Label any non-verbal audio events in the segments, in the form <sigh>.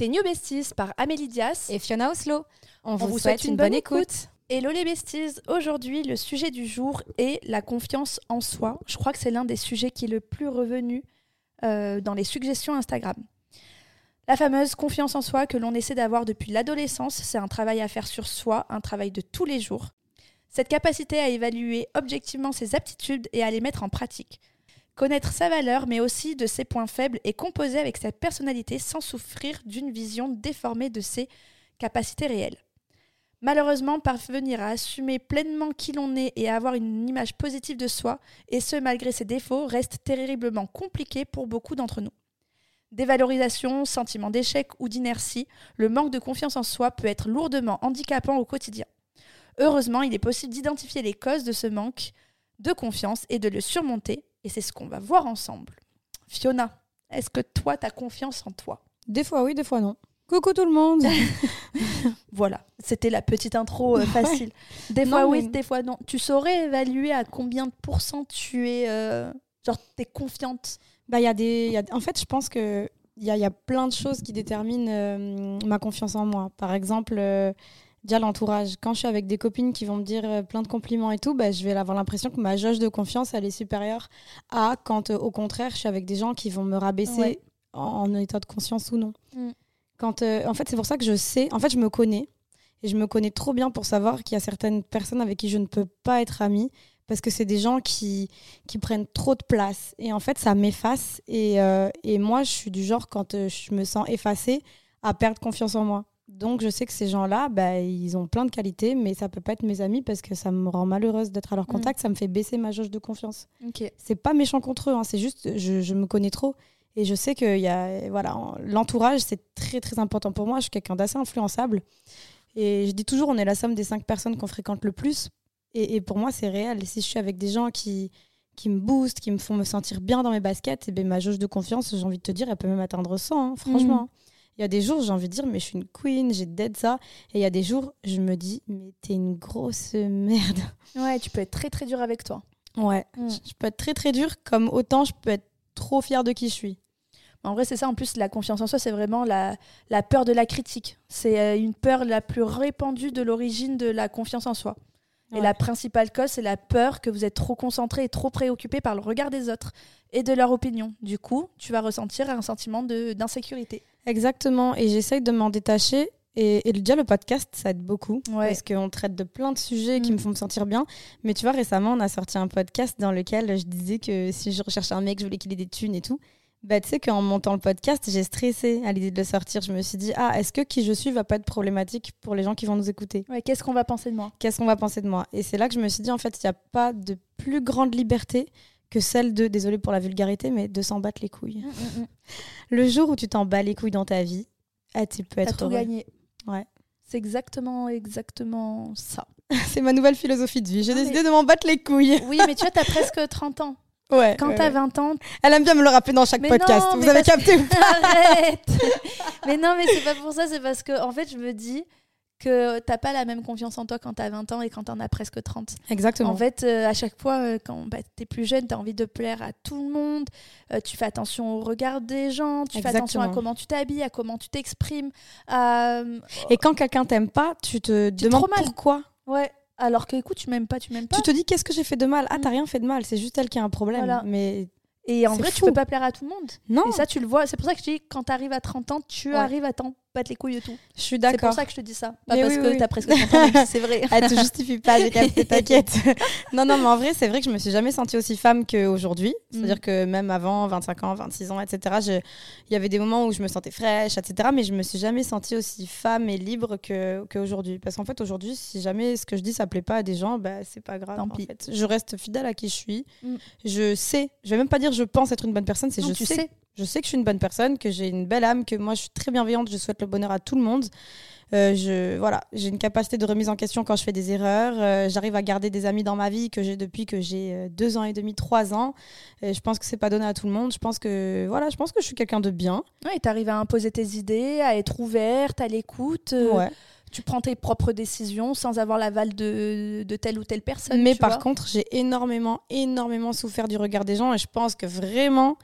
T'es New Besties par Amélie Dias et Fiona Oslo. On, vous, souhaite, une, bonne, écoute. Hello les besties, aujourd'hui le sujet du jour est la confiance en soi. Je crois que c'est l'un des sujets qui est le plus revenu euh, dans les suggestions Instagram. La fameuse confiance en soi que l'on essaie d'avoir depuis l'adolescence, c'est un travail à faire sur soi, un travail de tous les jours. Cette capacité à évaluer objectivement ses aptitudes et à les mettre en pratique. Connaître sa valeur, mais aussi de ses points faibles et composer avec sa personnalité sans souffrir d'une vision déformée de ses capacités réelles. Malheureusement, parvenir à assumer pleinement qui l'on est et à avoir une image positive de soi, et ce malgré ses défauts, reste terriblement compliqué pour beaucoup d'entre nous. Dévalorisation, sentiment d'échec ou d'inertie, le manque de confiance en soi peut être lourdement handicapant au quotidien. Heureusement, il est possible d'identifier les causes de ce manque de confiance et de le surmonter et c'est ce qu'on va voir ensemble. Fiona, est-ce que toi, tu as confiance en toi? Des fois oui, des fois non. Coucou tout le monde <laughs> Voilà, c'était la petite intro euh, facile. Des fois oui, des fois non. Tu saurais évaluer à combien de pourcents tu es... Euh, genre, tu es confiante? Bah, y a des, y a, En fait, je pense que il y a, y a, plein de choses qui déterminent euh, ma confiance en moi. Par exemple déjà l'entourage. Quand je suis avec des copines qui vont me dire euh, plein de compliments et tout, bah, je vais avoir l'impression que ma jauge de confiance, elle est supérieure à quand, euh, au contraire, je suis avec des gens qui vont me rabaisser en, état de conscience ou non. Mm. Quand, euh, en fait, c'est pour ça que je sais, en fait, je me connais. Et je me connais trop bien pour savoir qu'il y a certaines personnes avec qui je ne peux pas être amie parce que c'est des gens qui, qui prennent trop de place. Et en fait, ça m'efface. Et, et moi, je suis du genre, quand je me sens effacée, à perdre confiance en moi. Donc, je sais que ces gens-là, bah, ils ont plein de qualités, mais ça peut pas être mes amis parce que ça me rend malheureuse d'être à leur mm. contact. Ça me fait baisser ma jauge de confiance. Okay. C'est pas méchant contre eux, hein, c'est juste, je, je, me connais trop. Et je sais que y a, voilà, l'entourage, c'est très, très important pour moi. Je suis quelqu'un d'assez influençable. Et je dis toujours, on est la somme des cinq personnes qu'on fréquente le plus. Et, et pour moi, c'est réel. Si je suis avec des gens qui, qui me boostent, qui me font me sentir bien dans mes baskets, et eh ben, ma jauge de confiance, j'ai envie de te dire, elle peut même atteindre 100, hein, franchement. Mm. Il y a des jours, j'ai envie de dire, mais je suis une queen, j'ai dead ça. Et il y a des jours, je me dis, mais t'es une grosse merde. Ouais, tu peux être très très dur avec toi. Ouais, mm. je peux être très très dur, comme autant je peux être trop fière de qui je suis. En vrai, c'est ça. En plus, la confiance en soi, c'est vraiment la, la peur de la critique. C'est euh, une peur la plus répandue de l'origine de la confiance en soi. Et la principale cause, c'est la peur que vous êtes trop concentré et trop préoccupé par le regard des autres et de leur opinion. Du coup, tu vas ressentir un sentiment d'insécurité. Exactement. Et j'essaye de m'en détacher. Et, et, déjà, le podcast, ça aide beaucoup. Parce qu'on traite de plein de sujets qui me mm. font me sentir bien. Mais tu vois, récemment, on a sorti un podcast dans lequel je disais que si je recherchais un mec, je voulais qu'il ait des thunes et tout. Bah, tu sais qu'en montant le podcast, j'ai stressé à l'idée de le sortir. Je me suis dit, ah, est-ce que qui je suis va pas être problématique pour les gens qui vont nous écouter? Ouais, Qu'est-ce qu'on va penser de moi? Qu'est-ce qu'on va penser de moi? Et c'est là que je me suis dit, en fait, il n'y a pas de plus grande liberté que celle de, désolé pour la vulgarité, mais de s'en battre les couilles. Mm, mm, mm. Le jour où tu t'en bats les couilles dans ta vie, ah, tu peux être tout gagné. Ouais. C'est exactement, exactement ça. <laughs> c'est ma nouvelle philosophie de vie. J'ai décidé de m'en battre les couilles. oui, mais tu vois, tu as presque <laughs> 30 ans. Ouais, Quand t'as 20 ans. Elle aime bien me le rappeler dans chaque podcast. Vous avez capté ou pas? <laughs> Arrête Mais non, mais c'est pas pour ça, c'est parce que, en fait, je me dis, que t'as pas la même confiance en toi quand tu as 20 ans et quand tu en as presque 30. Exactement. En fait, euh, à chaque fois, euh, quand bah, tu es plus jeune, tu as envie de plaire à tout le monde, euh, tu fais attention au regard des gens, tu fais attention à comment tu t'habilles, à comment tu t'exprimes. Et quand quelqu'un t'aime pas, tu te demandes pourquoi. Ouais. Alors que, écoute, tu m'aimes pas, tu m'aimes pas. Tu te dis, qu'est-ce que j'ai fait de mal? Ah, t'as mm. rien fait de mal, c'est juste elle qui a un problème. Mais et en vrai, tu peux pas plaire à tout le monde. Non. Et ça, tu le vois. C'est pour ça que je dis, quand tu arrives à 30 ans, tu arrives à t'en battre les couilles de tout. Je suis d'accord. C'est pour ça que je te dis ça. Pas parce que tu as presque 30 ans, c'est vrai. <laughs> Elle te justifie pas, t'inquiète. <laughs> non, non, mais en vrai, c'est vrai que je me suis jamais sentie aussi femme qu'aujourd'hui. C'est-à-dire mm. que même avant 25 ans, 26 ans, etc., il y avait des moments où je me sentais fraîche, etc., mais je me suis jamais sentie aussi femme et libre qu'aujourd'hui. Parce qu'en fait, aujourd'hui, si jamais ce que je dis, ça plaît pas à des gens, bah, c'est pas grave. En fait. Je reste fidèle à qui je suis. Mm. Je sais, je vais même pas dire je pense être une bonne personne, c'est je sais. Je sais que je suis une bonne personne, que j'ai une belle âme, que moi je suis très bienveillante, je souhaite le bonheur à tout le monde. Euh, je, voilà, j'ai une capacité de remise en question quand je fais des erreurs. Euh, j'arrive à garder des amis dans ma vie que j'ai depuis que j'ai euh, deux ans et demi, trois ans. Et je pense que c'est pas donné à tout le monde. Je pense que voilà, je pense que je suis quelqu'un de bien. Ouais, tu arrives à imposer tes idées, à être ouverte, à l'écoute. Ouais tu prends tes propres décisions sans avoir l'aval de, de, telle ou telle personne. Mais par contre, j'ai énormément, énormément souffert du regard des gens et je pense que vraiment,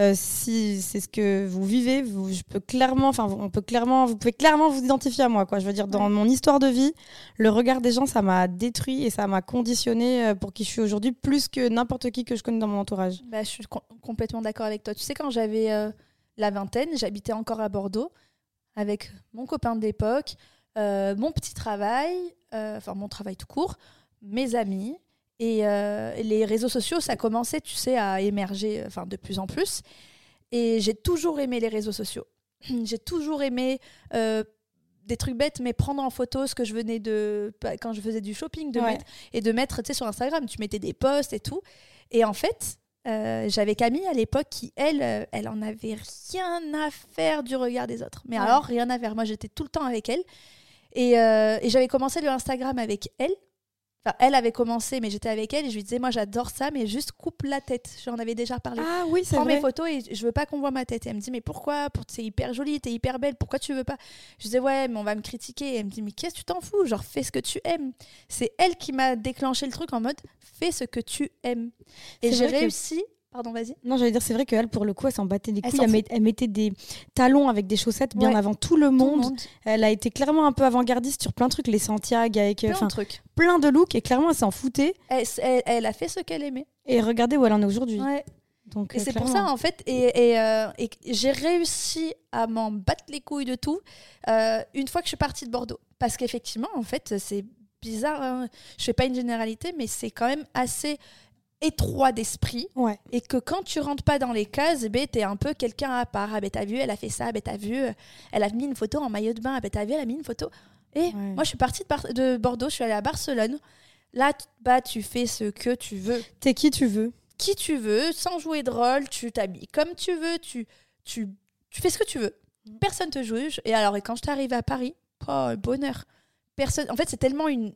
euh, si c'est ce que vous vivez, vous, je peux clairement, enfin, on peut clairement, vous pouvez clairement vous identifier à moi, quoi. Je veux dire, dans mon histoire de vie, le regard des gens, ça m'a détruit et ça m'a conditionné euh, pour qui je suis aujourd'hui, plus que n'importe qui que je connais dans mon entourage. Bah, je suis complètement d'accord avec toi. Tu sais, quand j'avais euh, la vingtaine, j'habitais encore à Bordeaux avec mon copain d'époque, mon petit travail, enfin mon travail tout court, mes amis. Et euh, les réseaux sociaux, ça commençait, tu sais, à émerger enfin, de plus en plus. Et j'ai toujours aimé les réseaux sociaux. <clears throat> j'ai toujours aimé euh, des trucs bêtes, mais prendre en photo ce que je venais de. Quand je faisais du shopping, de mettre, et de mettre, tu sais, sur Instagram, tu mettais des posts et tout. Et en fait, euh, j'avais Camille à l'époque qui, elle, elle en avait rien à faire du regard des autres. Mais alors, rien à faire. Moi, j'étais tout le temps avec elle. Et, et j'avais commencé le Instagram avec elle elle avait commencé, mais j'étais avec elle et je lui disais, moi j'adore ça, mais juste coupe la tête. J'en avais déjà parlé. Ah oui, c'est Prends mes photos et je veux pas qu'on voit ma tête. Et elle me dit, mais pourquoi? C'est hyper joli, t'es hyper belle, pourquoi tu veux pas? Je disais, ouais, mais on va me critiquer. Et elle me dit, mais qu'est-ce que tu t'en fous? Genre, fais ce que tu aimes. C'est elle qui m'a déclenché le truc en mode, fais ce que tu aimes. Et j'ai réussi Pardon, vas-y. Non, j'allais dire, c'est vrai qu'elle, pour le coup, elle s'en battait des couilles. Elle, mettait des talons avec des chaussettes bien avant tout le, monde. Elle a été clairement un peu avant-gardiste sur plein de trucs, les Santiago, avec plein de trucs. Plein de looks, et clairement, elle s'en foutait. Elle, a fait ce qu'elle aimait. Et regardez où elle en est aujourd'hui. Donc, et euh, c'est pour ça, en fait, et, euh, et, j'ai réussi à m'en battre les couilles de tout euh, une fois que je suis partie de Bordeaux. Parce qu'effectivement, en fait, c'est bizarre. Hein. Je fais pas une généralité, mais c'est quand même assez étroit d'esprit et que quand tu rentres pas dans les cases, ben, tu es un peu quelqu'un à part. Ah, ben, t'as vu, elle a fait ça, ben, t'as vu, euh, elle a mis une photo en maillot de bain, ah, ben, t'as vu, elle a mis une photo. Et moi, je suis partie de, Bordeaux, je suis allée à Barcelone. Là, bah, tu fais ce que tu veux. T'es qui tu veux. Qui tu veux, sans jouer de rôle, tu t'habilles comme tu veux, tu, tu, tu fais ce que tu veux. Mm. Personne te juge. Et alors, et quand je t'arrive à Paris, oh, bonheur. Personne. En fait, c'est tellement une,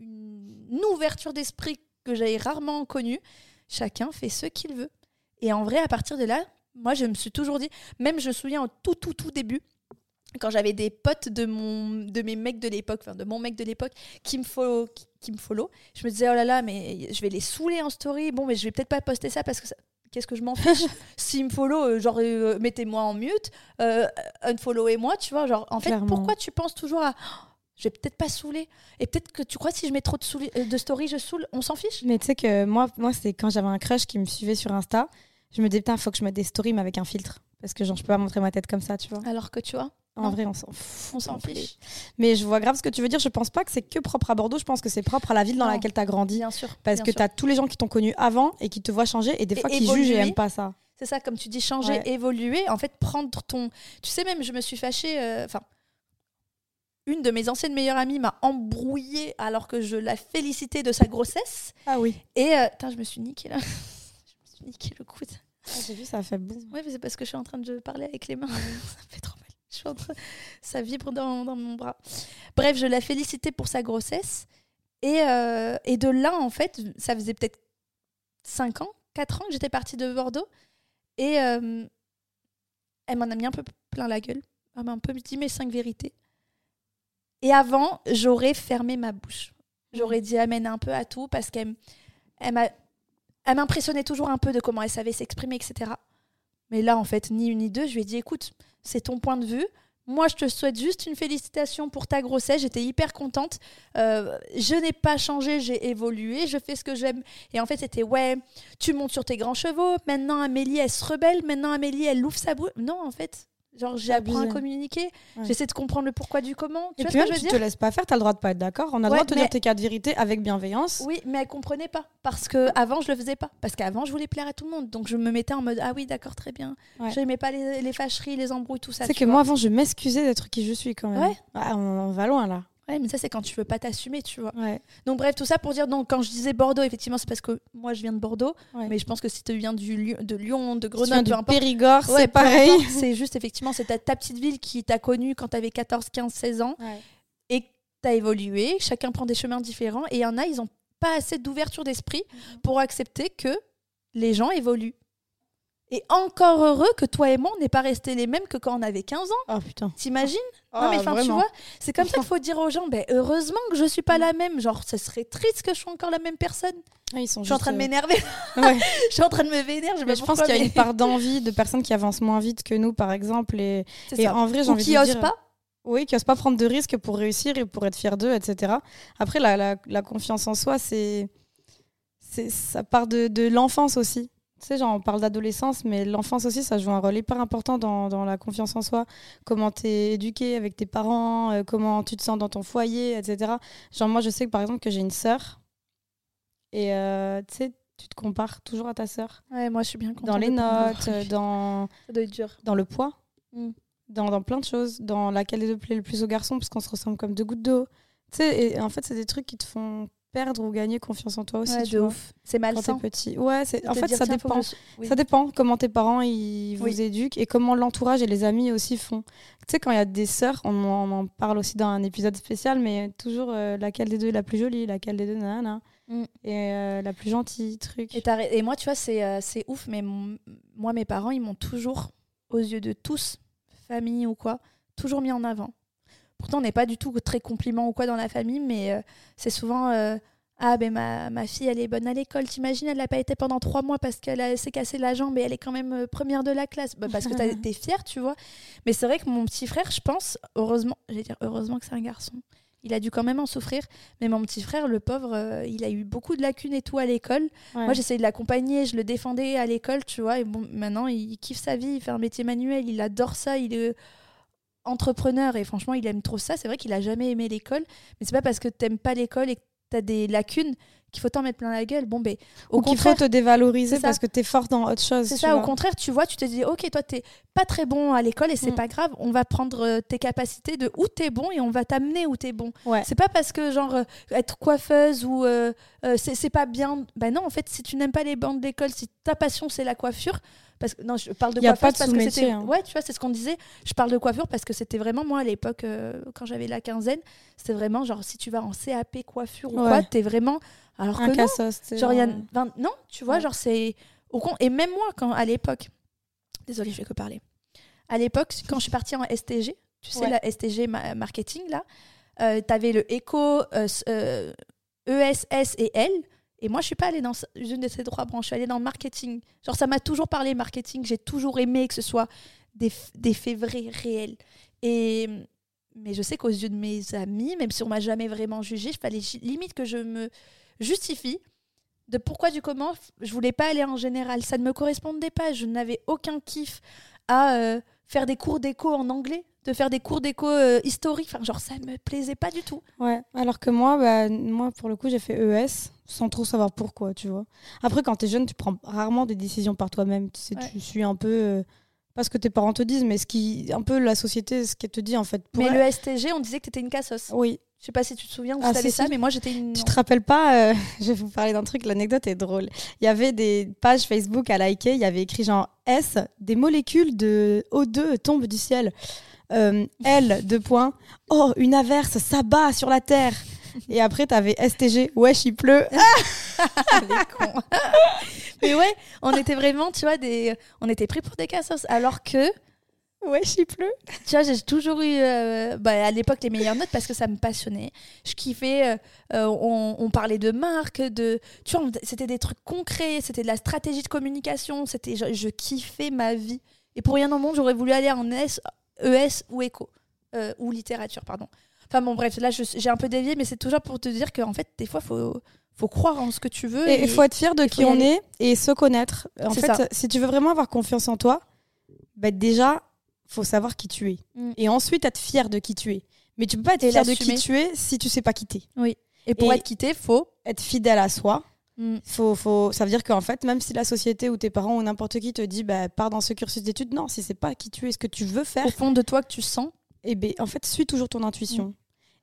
une ouverture d'esprit que j'avais rarement connu. Chacun fait ce qu'il veut. Et en vrai, à partir de là, moi, je me suis toujours dit, même je me souviens au tout, tout, tout début, quand j'avais des potes de, mon, de mes mecs de l'époque, enfin de mon mec de l'époque, qui me follow, qui, me follow, je me disais, oh là là, mais je vais les saouler en story. Bon, mais je vais peut-être pas poster ça parce que qu'est-ce que je m'en fiche <laughs> S'ils me follow, euh, genre, euh, mettez-moi en mute, euh, unfollowez-moi, tu vois. Genre, en fait, pourquoi tu penses toujours à je vais peut-être pas saouler. Et peut-être que tu crois si je mets trop de, euh, de stories, je saoule. On s'en fiche? Mais tu sais que moi, moi c'est quand j'avais un crush qui me suivait sur Insta, je me disais, putain, faut que je mette des stories, mais avec un filtre. Parce que genre, je peux pas montrer ma tête comme ça, tu vois. Alors que tu vois? En vrai, on s'en On s'en fiche. Mais je vois grave ce que tu veux dire. Je pense pas que c'est que propre à Bordeaux. Je pense que c'est propre à la ville dans laquelle tu as grandi. Bien sûr. Parce que tu as tous les gens qui t'ont connu avant et qui te voient changer et des fois qui jugent et aiment pas ça. C'est ça, comme tu dis, changer, évoluer. En fait, prendre ton. Tu sais, même, je me suis fâchée. Euh, enfin, une de mes anciennes meilleures amies m'a embrouillée alors que je la félicitais de sa grossesse. Ah oui. Et euh, je me suis niqué là. <laughs> je me suis niqué le coude. Ah, J'ai vu, ça fait bon. Oui, mais c'est parce que je suis en train de parler avec les mains. <laughs> ça fait trop mal. Je suis en train... Ça vibre dans, dans, mon bras. Bref, je la félicitais pour sa grossesse. Et, euh, et de là, en fait, ça faisait peut-être 5 ans, 4 ans que j'étais partie de Bordeaux. Et euh, elle m'en a mis un peu plein la gueule. Elle m'a un peu dit mes cinq vérités. Et avant, j'aurais fermé ma bouche. J'aurais dit amène un peu à tout parce qu'elle elle m'impressionnait toujours un peu de comment elle savait s'exprimer, etc. Mais là, en fait, ni une ni deux, je lui ai dit écoute, c'est ton point de vue. Moi, je te souhaite juste une félicitation pour ta grossesse. J'étais hyper contente. Euh, je n'ai pas changé, j'ai évolué, je fais ce que j'aime. Et en fait, c'était ouais, tu montes sur tes grands chevaux. Maintenant, Amélie, elle se rebelle. Maintenant, Amélie, elle ouvre sa bouche. Non, en fait, Genre, j'apprends à communiquer, j'essaie de comprendre le pourquoi du comment. Tu et vois puis ce que je te laisses pas faire, tu as le droit de pas être d'accord. On a le droit de te dire tes cas de vérité avec bienveillance. Oui, mais elle comprenait pas. Parce que avant je le faisais pas. Parce qu'avant, je voulais plaire à tout le monde. Donc, je me mettais en mode Ah oui, d'accord, très bien. Je n'aimais pas les, les, fâcheries, les embrouilles, tout ça. C'est que moi, avant, je m'excusais d'être qui je suis quand même. Ouais. Ah, on va loin là. Ouais, mais ça, c'est quand tu veux pas t'assumer, tu vois. Donc, bref, tout ça pour dire, donc, quand je disais Bordeaux, effectivement, c'est parce que moi, je viens de Bordeaux. Mais je pense que si tu viens du, de Lyon, de Grenoble, du Périgord, c'est pareil. C'est juste, effectivement, c'est ta, petite ville qui t'a connu quand tu avais 14, 15, 16 ans. Et tu as évolué. Chacun prend des chemins différents. Et il y en a, ils ont pas assez d'ouverture d'esprit mhm. pour accepter que les gens évoluent. Et encore heureux que toi et moi, on n'est pas restés les mêmes que quand on avait 15 ans. Oh putain. T'imagines? Ah, Non, mais enfin, tu vraiment. vois, c'est comme ça qu'il faut dire aux gens ben, heureusement que je suis pas la même. Genre, ce serait triste que je sois encore la même personne. Ah, ils sont Je suis en train de m'énerver. euh, <laughs> ouais. <laughs> je suis en train de me vénérer. Je, Mais pense qu'il y a une part <laughs> d'envie de personnes qui avancent moins vite que nous, par exemple. Et, en vrai, j'ai envie qui de dire... pas. Oui, qui n'osent pas prendre de risques pour réussir et pour être fier d'eux, etc. Après, la, la- la confiance en soi, c'est, c'est ça part de, de l'enfance aussi. Tu sais, genre, on parle d'adolescence, mais l'enfance aussi, ça joue un rôle hyper important dans, dans la confiance en soi. Comment tu es éduqué avec tes parents, euh, comment tu te sens dans ton foyer, etc. Genre, moi, je sais que par exemple, que j'ai une sœur. Et euh, tu sais, tu te compares toujours à ta sœur. Ouais, moi, je suis bien contente. Dans les notes, dans, dur. dans le poids, Mm. dans, dans plein de choses, dans laquelle plaît le plus aux garçons, parce qu'on se ressemble comme deux gouttes d'eau. Tu sais, et en fait, c'est des trucs qui te font perdre ou gagner confiance en toi aussi. Ouais, tu de vois, ouf. C'est Quand t'es malsain. petit. Ouais, c'est, en fait, ça que dépend. oui. Ça dépend comment tes parents ils vous Oui. éduquent et comment l'entourage et les amis aussi font. Tu sais, quand il y a des sœurs, on en, on en parle aussi dans un épisode spécial, mais toujours euh, laquelle des deux est la plus jolie, laquelle des deux, nanana. Mm. Et euh, la plus gentille, truc. Et, et moi, tu vois, c'est euh, c'est ouf, mais mon- moi, mes parents, ils m'ont toujours, aux yeux de tous, famille ou quoi, toujours mis en avant. Pourtant, on n'est pas du tout très compliment ou quoi dans la famille, mais euh, c'est souvent euh, Ah, ben ma, ma fille, elle est bonne à l'école. T'imagines, elle n'a pas été pendant trois mois parce qu'elle a- s'est cassé la jambe et elle est quand même euh, première de la classe. Bah, parce que t'as- t'es fière, tu vois. Mais c'est vrai que mon petit frère, je pense, heureusement, j'allais dire heureusement que c'est un garçon. Il a dû quand même en souffrir. Mais mon petit frère, le pauvre, euh, il a eu beaucoup de lacunes et tout à l'école. Ouais. Moi, j'essayais de l'accompagner, je le défendais à l'école, tu vois. Et bon, maintenant, il kiffe sa vie, il fait un métier manuel, il adore ça, il est entrepreneur et franchement, il aime trop ça. C'est vrai qu'il a jamais aimé l'école, mais c'est pas parce que t'aimes pas l'école et que t'as des lacunes qu'il faut t'en mettre plein la gueule. Bon, ben, au Ou qu'il faut contraire, te dévaloriser parce que t'es fort dans autre chose. c'est ça. Au contraire, tu vois, tu te dis, ok, toi, t'es pas très bon à l'école et c'est Mm. pas grave. On va prendre euh, tes capacités de où t'es bon et on va t'amener où t'es bon. Ouais. C'est pas parce que genre euh, être coiffeuse ou euh, euh, c'est pas bien. Bah non, en fait, si tu n'aimes pas les bancs d'école, si ta passion c'est la coiffure, parce que non, je parle de Y a coiffeuse pas de parce que c'était hein. ouais, tu vois, c'est ce qu'on disait. Je parle de coiffure parce que c'était vraiment moi à l'époque euh, quand j'avais la quinzaine, c'était vraiment genre si tu vas en CAP coiffure ou Ouais. quoi, t'es vraiment alors Un que non, cassos. tu sais, genre y a vingt- non, tu vois, Ouais. genre c'est au con et même moi quand à l'époque. Désolée, je fais que parler. À l'époque, quand je suis partie en STG, tu sais la STG ma- marketing là, euh, t'avais le éco euh, s- euh, ESS et L. Et moi, je suis pas allée dans une de ces trois branches. Je suis allée dans le marketing. Genre, ça m'a toujours parlé marketing. J'ai toujours aimé que ce soit des, des faits vrais, réels. Et mais je sais qu'aux yeux de mes amis, même si on m'a jamais vraiment jugé, il fallait limite que je me justifie de pourquoi du comment je voulais pas aller en général. Ça ne me correspondait pas. Je n'avais aucun kiff à euh, faire des cours d'éco en anglais, de faire des cours d'éco euh, historiques. Enfin, genre, ça me plaisait pas du tout. Ouais, alors que moi, bah, moi pour le coup, j'ai fait ES sans trop savoir pourquoi, tu vois. Après, quand t'es jeune, tu prends rarement des décisions par toi-même. Tu sais, Ouais. tu suis un peu. euh, pas ce que tes parents te disent, mais ce qui, un peu la société, ce qu'elle te dit en fait. Pour mais elle- le STG, on disait que t'étais une cassos. Oui. Je sais pas si tu te souviens ou Ah, si, ça, si. mais moi j'étais une. Tu te rappelles pas euh, <laughs> Je vais vous parler d'un truc, l'anecdote est drôle. Il y avait des pages Facebook à liker, il y avait écrit genre S, des molécules de O2 tombent du ciel. Euh, L, deux points. Oh, une averse s'abat sur la terre. Et après, t'avais STG, wesh, il pleut. <laughs> Cons. <laughs> mais ouais, on était vraiment, tu vois, des... on était pris pour des cassos. Alors que, Wesh, il pleut. tu vois, j'ai toujours eu euh, bah, à l'époque les meilleures notes parce que ça me passionnait. Je kiffais, euh, on, on parlait de marque, de. Tu vois, c'était des trucs concrets, c'était de la stratégie de communication, c'était, je, je kiffais ma vie. Et pour rien au monde, j'aurais voulu aller en S, ES ou éco, euh, ou littérature, pardon. Enfin bon, bref, là j'ai un peu dévié, mais c'est toujours pour te dire qu'en fait, des fois, faut, faut croire en ce que tu veux. Et il faut être fier de qui on aller. est et se connaître. En fait, ça. si tu veux vraiment avoir confiance en toi, bah déjà, faut savoir qui tu es. Mm. Et ensuite, être fier de qui tu es. Mais tu peux pas être fier de qui tu es si tu sais pas qui t'es. Et pour Et- être quitté, faut. Être fidèle à soi, Mm. faut, faut... ça veut dire qu'en fait, même si la société ou tes parents ou n'importe qui te dit bah, pars dans ce cursus d'études, non, si c'est pas qui tu es, ce que tu veux faire, Au fond de toi que tu sens. et ben, en fait, suis toujours ton intuition. Mm.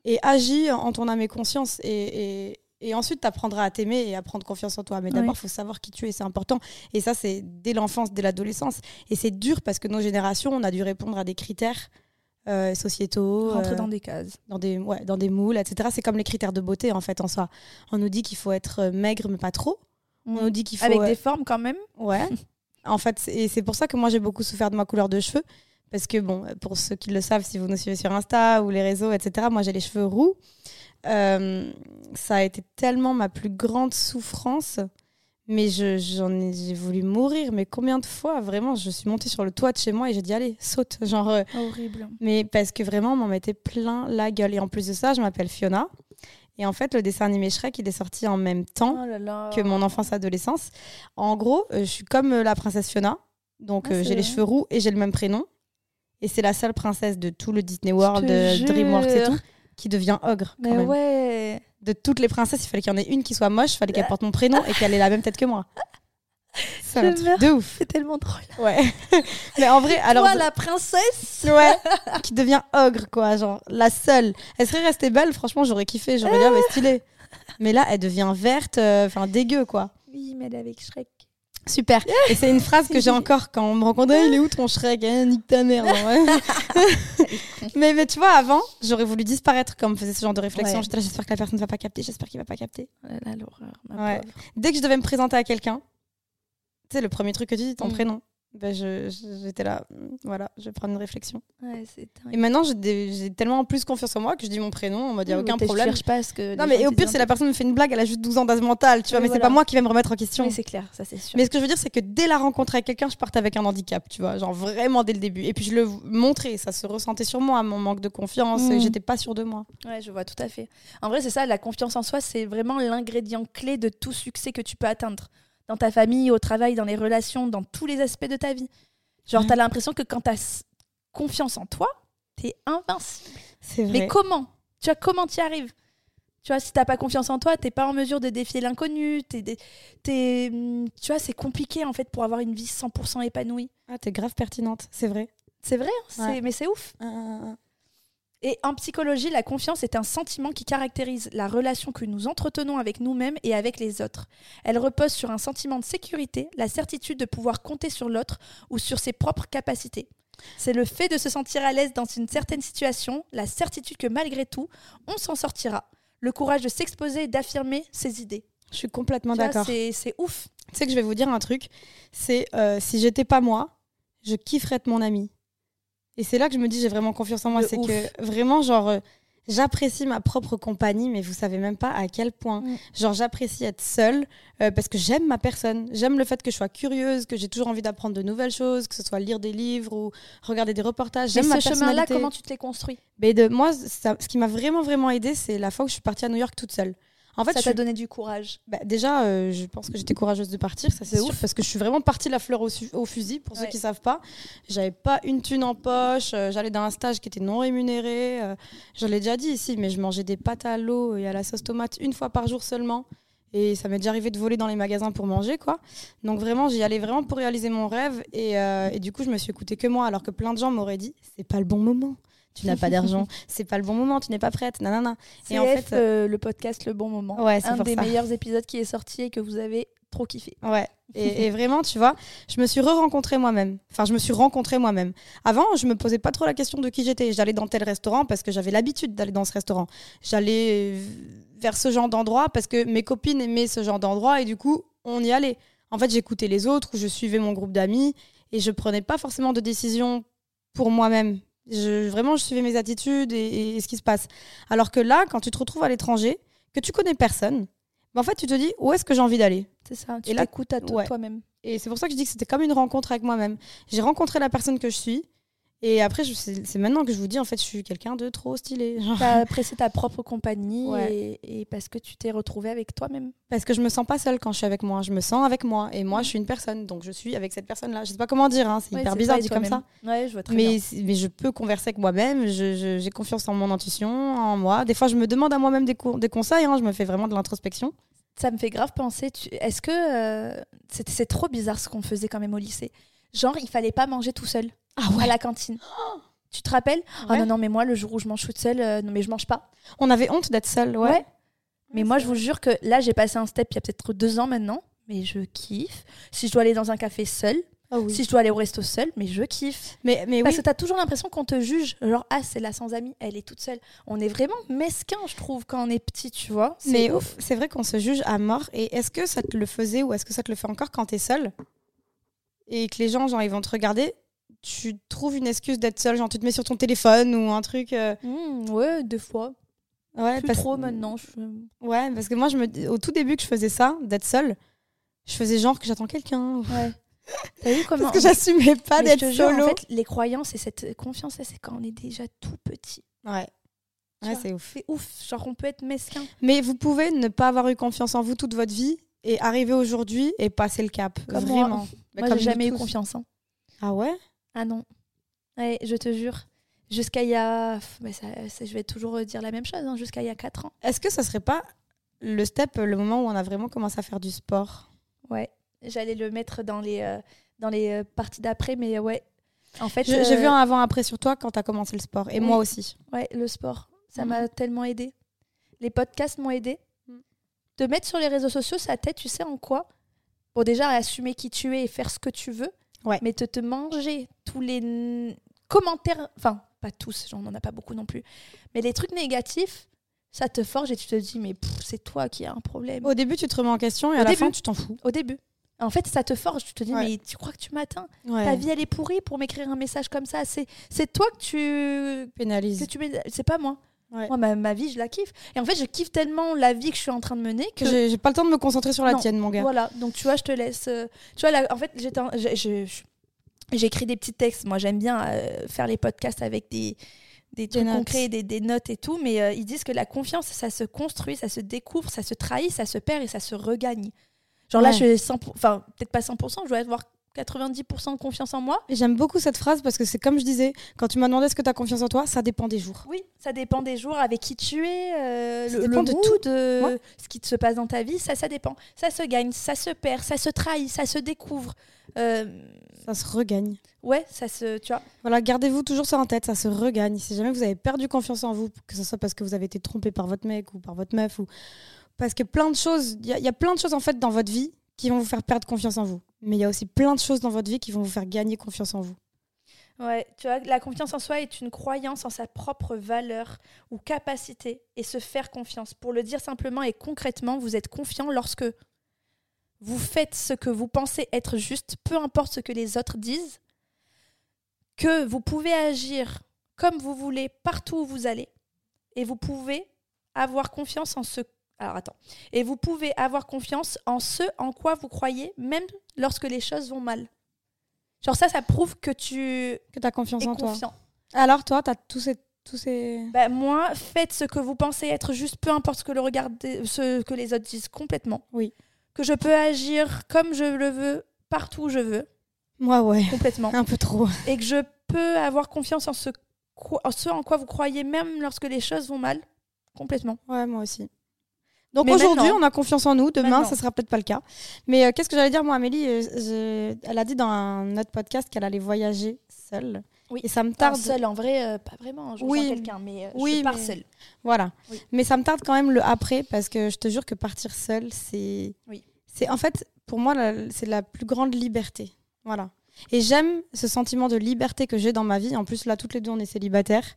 Et agis en ton âme et conscience. Et, et, et ensuite, tu apprendras à t'aimer et à prendre confiance en toi. Mais d'abord, Oui. il faut savoir qui tu es, c'est important. Et ça, c'est dès l'enfance, dès l'adolescence. Et c'est dur parce que nos générations, on a dû répondre à des critères euh, sociétaux, Rentrer euh, dans des cases. dans, des, ouais, dans des moules, etc. C'est comme les critères de beauté, en fait, en soi. On nous dit qu'il faut être euh, maigre, mais pas trop. On nous dit qu'il faut... Avec des formes quand même. Ouais. <laughs> En fait, et c'est pour ça que moi j'ai beaucoup souffert de ma couleur de cheveux. Parce que, bon, pour ceux qui le savent, si vous nous suivez sur Insta ou les réseaux, etc., moi j'ai les cheveux roux. Euh, ça a été tellement ma plus grande souffrance. Mais je- j'en ai, j'ai voulu mourir. Mais combien de fois, vraiment, je suis montée sur le toit de chez moi et j'ai dit, allez, saute. Genre, euh, Horrible. mais parce que vraiment, on m'en mettait plein la gueule. Et en plus de ça, je m'appelle Fiona. Et en fait, le dessin animé Shrek, il est sorti en même temps Oh là là. que mon enfance-adolescence. En gros, euh, je suis comme euh, la princesse Fiona. Donc, Ah, j'ai les cheveux roux et j'ai le même prénom. Et c'est la seule princesse de tout le Disney World, DreamWorks et tout, qui devient ogre. quand Mais même. ouais. De toutes les princesses, il fallait qu'il y en ait une qui soit moche, il fallait qu'elle porte mon prénom et qu'elle ait la même tête que moi. <laughs> C'est un truc de ouf. C'est tellement drôle. Ouais. <laughs> Mais en vrai, alors. Toi, la princesse Ouais, qui devient ogre, quoi, genre, la seule. Elle serait restée belle, franchement, j'aurais kiffé, j'aurais dit, ah, ouais, stylé. Mais là, elle devient verte, euh, enfin, dégueu, quoi. Oui, mais elle est avec Shrek. Super. Et c'est une phrase que j'ai encore quand on me rencontre, Ah, il est où ton Shrek? Hein, Nique ta mère. genre, ouais. <laughs> mais, mais tu vois, avant, j'aurais voulu disparaître comme faisait ce genre de réflexion. Ouais. J'étais là, j'espère que la personne ne va pas capter, j'espère qu'il va pas capter. Oh là l'horreur, Ouais. Dès que je devais me présenter à quelqu'un, tu sais, le premier truc que tu dis, ton Mm. prénom. Ben, j'étais là, mm, voilà, je vais prendre une réflexion. Ouais, c'est. Et maintenant, j'ai tellement plus confiance en moi que je dis mon prénom, on m'a dit, Oui, aucun mais problème. Je cherche pas ce que. Non, mais et au pire, c'est la personne me fait une blague, elle a juste 12 ans d'âge mental, tu vois, mais c'est voilà. pas moi qui vais me remettre en question. Oui, c'est clair, ça c'est sûr. Mais ce que je veux dire, c'est que dès la rencontre avec quelqu'un, je partais avec un handicap, tu vois, genre vraiment dès le début. Et puis je le montrais, ça se ressentait sur moi, mon manque de confiance, Mm. et j'étais pas sûre de moi. Ouais, je vois tout à fait. En vrai, c'est ça, la confiance en soi, c'est vraiment l'ingrédient clé de tout succès que tu peux atteindre. Dans ta famille, au travail, dans les relations, dans tous les aspects de ta vie. Genre, Ouais. t'as l'impression que quand t'as confiance en toi, t'es invincible. C'est vrai. Mais comment? Tu vois, comment t'y arrives? Tu vois, si t'as pas confiance en toi, t'es pas en mesure de défier l'inconnu. T'es, hum, tu vois, c'est compliqué en fait pour avoir une vie 100% épanouie. Ah, t'es grave pertinente, c'est vrai. C'est vrai, hein, c'est- mais c'est ouf. Et en psychologie, la confiance est un sentiment qui caractérise la relation que nous entretenons avec nous-mêmes et avec les autres. Elle repose sur un sentiment de sécurité, la certitude de pouvoir compter sur l'autre ou sur ses propres capacités. C'est le fait de se sentir à l'aise dans une certaine situation, la certitude que malgré tout, on s'en sortira, le courage de s'exposer et d'affirmer ses idées. Je suis complètement d'accord. C'est c'est ouf. Tu sais que je vais vous dire un truc, c'est euh, si j'étais pas moi, je kifferais être mon ami. Et c'est là que je me dis j'ai vraiment confiance en moi, c'est que vraiment genre euh, j'apprécie ma propre compagnie, mais vous savez même pas à quel point. Mm. Genre j'apprécie être seule euh, parce que j'aime ma personne, j'aime le fait que je sois curieuse, que j'ai toujours envie d'apprendre de nouvelles choses, que ce soit lire des livres ou regarder des reportages. J'aime ma ce chemin-là, comment tu te l'es construit? Mais de moi, ça- ce qui m'a vraiment vraiment aidé, c'est la fois où je suis partie à New York toute seule. En fait, Ça t'a donné du courage. bah, déjà, euh, je pense que j'étais courageuse de partir, ça c'est De ouf. parce que je suis vraiment partie la fleur au, fusil, pour Ouais. ceux qui savent pas. J'avais pas une thune en poche, euh, j'allais dans un stage qui était non rémunéré. euh, je l'ai déjà dit ici, mais je mangeais des pâtes à l'eau et à la sauce tomate une fois par jour seulement. Et ça m'est déjà arrivé de voler dans les magasins pour manger, quoi. Donc vraiment, j'y allais vraiment pour réaliser mon rêve. Et, euh, et du coup, je me suis écoutée que moi, alors que plein de gens m'auraient dit, c'est pas le bon moment. Tu n'as pas d'argent, <laughs> c'est pas le bon moment, tu n'es pas prête, nanana. C'est Et en fait, euh, le podcast Le Bon Moment. Ouais, c'est un des ça. meilleurs épisodes qui est sorti et que vous avez trop kiffé. Ouais. Et, <laughs> et vraiment, tu vois, je me suis re-rencontrée moi-même. Enfin, je me suis rencontrée moi-même. Avant, je me posais pas trop la question de qui j'étais. J'allais dans tel restaurant parce que j'avais l'habitude d'aller dans ce restaurant. J'allais euh, vers ce genre d'endroit parce que mes copines aimaient ce genre d'endroit et du coup, on y allait. En fait, j'écoutais les autres ou je suivais mon groupe d'amis et je prenais pas forcément de décision pour moi-même. Je, vraiment, je suivais mes attitudes et, ce qui se passe. Alors que là, quand tu te retrouves à l'étranger, que tu connais personne, ben en fait, tu te dis où est-ce que j'ai envie d'aller? C'est ça, tu t'écoutes à ouais. toi-même. et c'est pour ça que je dis que c'était comme une rencontre avec moi-même. J'ai rencontré la personne que je suis. Et après, c'est maintenant que je vous dis, en fait, je suis quelqu'un de trop stylé. <laughs> Genre, T'as apprécié ta propre compagnie Ouais. et, et parce que tu t'es retrouvée avec toi-même. Parce que je me sens pas seule quand je suis avec moi. Je me sens avec moi. Et moi, je suis une personne. Donc, je suis avec cette personne-là. Je sais pas comment dire. hein, C'est Ouais, hyper bizarre dit comme ça. toi-même. Ouais, je vois très bien. Mais, je peux converser avec moi-même. J'ai confiance en mon intuition, en moi. Des fois, je me demande à moi-même des, des conseils. hein, Je me fais vraiment de l'introspection. Ça me fait grave penser. tu- Est-ce que euh, c'est c'est trop bizarre ce qu'on faisait quand même au lycée Genre, il fallait pas manger tout seul Ah à la cantine. <gasps> Tu te rappelles? Ah Ouais. non, non, mais moi, le jour où je mange toute seule, euh, non, mais je mange pas. On avait honte d'être seule. Ouais. Ouais. Mais moi, je vous jure que là, j'ai passé un step il y a peut-être deux ans maintenant, mais je kiffe. Si je dois aller dans un café seul, Ah oui. si je dois aller au resto seul, mais je kiffe. Mais, mais Parce oui. que t'as toujours l'impression qu'on te juge. Genre, ah, c'est là sans amis, elle est toute seule. On est vraiment mesquin, je trouve, quand on est petit, tu vois. Mais ouf. c'est vrai qu'on se juge à mort. Et est-ce que ça te le faisait ou est-ce que ça te le fait encore quand t'es seule? Et que les gens, genre, ils vont te regarder, tu trouves une excuse d'être seul, genre tu te mets sur ton téléphone ou un truc. euh, Mmh, ouais, deux fois. Ouais, Plus parce... trop maintenant. je- ouais, parce que moi, je me... au tout début que je faisais ça, d'être seule, je faisais genre que j'attends quelqu'un. Ouais. <laughs> T'as vu comment Parce que j'assumais pas d'être solo. en fait, les croyances et cette confiance, c'est quand on est déjà tout petit. Ouais. Ouais, c'est ouf. C'est ouf. Genre, on peut être mesquin. Mais vous pouvez ne pas avoir eu confiance en vous toute votre vie et arriver aujourd'hui et passer le cap. Comme moi. Vraiment. Moi, comme j'ai jamais eu confiance. hein. Ah ouais? Ah non. Ouais, je te jure. Jusqu'à il y a. mais ça, je vais toujours dire la même chose. hein, Jusqu'à il y a 4 ans. Est-ce que ça serait pas le step, le moment où on a vraiment commencé à faire du sport? Ouais. J'allais le mettre dans les, euh, dans les euh, parties d'après, mais ouais. En fait, J'ai euh, vu un avant-après sur toi quand tu as commencé le sport. Et Oui. moi aussi. ouais, le sport, ça Mhm. m'a tellement aidé. Les podcasts m'ont aidé. Mhm. Te mettre sur les réseaux sociaux, ça t'aide, tu sais en quoi? Bon, déjà, à assumer qui tu es et faire ce que tu veux. Ouais. Mais te, te manger tous les commentaires, enfin, pas tous, j'en en a pas beaucoup non plus, mais les trucs négatifs, ça te forge et tu te dis, mais c'est toi qui as un problème. Au début, tu te remets en question et Au à la fin, tu t'en fous. Au début. En fait, ça te forge. Tu te dis, Ouais. mais tu crois que tu m'atteins? Ouais. Ta vie, elle est pourrie pour m'écrire un message comme ça. C'est toi que tu. pénalise. Que tu mets- c'est pas moi. Ouais. Moi, ma, ma vie, je la kiffe. Et en fait, je kiffe tellement la vie que je suis en train de mener que. J'ai pas le temps de me concentrer sur la Non. tienne, mon gars. Voilà. Donc, tu vois, je te laisse. euh, Tu vois, là, en fait, j'écris des petits textes. Moi, j'aime bien euh, faire les podcasts avec des. Des trucs notes. concrets, des, des notes et tout, mais euh, ils disent que la confiance, ça se construit, ça se découvre, ça se trahit, ça se perd et ça se regagne. Genre là, je suis 100%, enfin, peut-être pas 100%, je dois avoir 90% de confiance en moi. J'aime beaucoup cette phrase parce que c'est comme je disais, quand tu m'as demandé est-ce que tu as confiance en toi, ça dépend des jours. Oui, ça dépend des jours, avec qui tu es, euh, le, de tout. euh, Ouais. ce qui se passe dans ta vie, ça, ça dépend. Ça se gagne, ça se perd, ça se trahit, ça se découvre. Euh, Ça se regagne. ouais, ça se, tu vois. Voilà, gardez-vous toujours ça en tête, ça se regagne. Si jamais vous avez perdu confiance en vous, que ce soit parce que vous avez été trompé par votre mec ou par votre meuf, ou parce que plein de choses, il y, y a plein de choses en fait dans votre vie qui vont vous faire perdre confiance en vous. Mais il y a aussi plein de choses dans votre vie qui vont vous faire gagner confiance en vous. Ouais, tu vois, la confiance en soi est une croyance en sa propre valeur ou capacité et se faire confiance. Pour le dire simplement et concrètement, vous êtes confiant lorsque vous faites ce que vous pensez être juste, peu importe ce que les autres disent, que vous pouvez agir comme vous voulez partout où vous allez et vous pouvez avoir confiance en ce alors attends. Et vous pouvez avoir confiance en ce en quoi vous croyez même lorsque les choses vont mal. Genre ça ça prouve que tu Que as confiance en toi. confiant. Alors toi, tu as tous ces... Tous ces... Bah, moi, faites ce que vous pensez être juste, peu importe ce que, le ce que les autres disent complètement. Oui. Que je peux agir comme je le veux, partout où je veux, Moi, ouais. complètement. Un peu trop. Et que je peux avoir confiance en ce, en ce en quoi vous croyez, même lorsque les choses vont mal, complètement. Ouais, moi aussi. Donc aujourd'hui, on a confiance en nous. Demain, Maintenant. ça sera peut-être pas le cas. Mais euh, qu'est-ce que j'allais dire, moi, Amélie euh, je- Elle a dit dans un autre podcast qu'elle allait voyager seule. Oui. Et ça me Tarde. tarde. seul, en vrai, euh, pas vraiment. Je Oui. quelqu'un, mais Oui, je pars mais- seule. Voilà. Oui. Mais ça me tarde quand même le après parce que je te jure que partir seule, c'est. Oui. C'est en fait, pour moi, c'est la plus grande liberté. Voilà. Et j'aime ce sentiment de liberté que j'ai dans ma vie. En plus, là, toutes les deux, on est célibataires.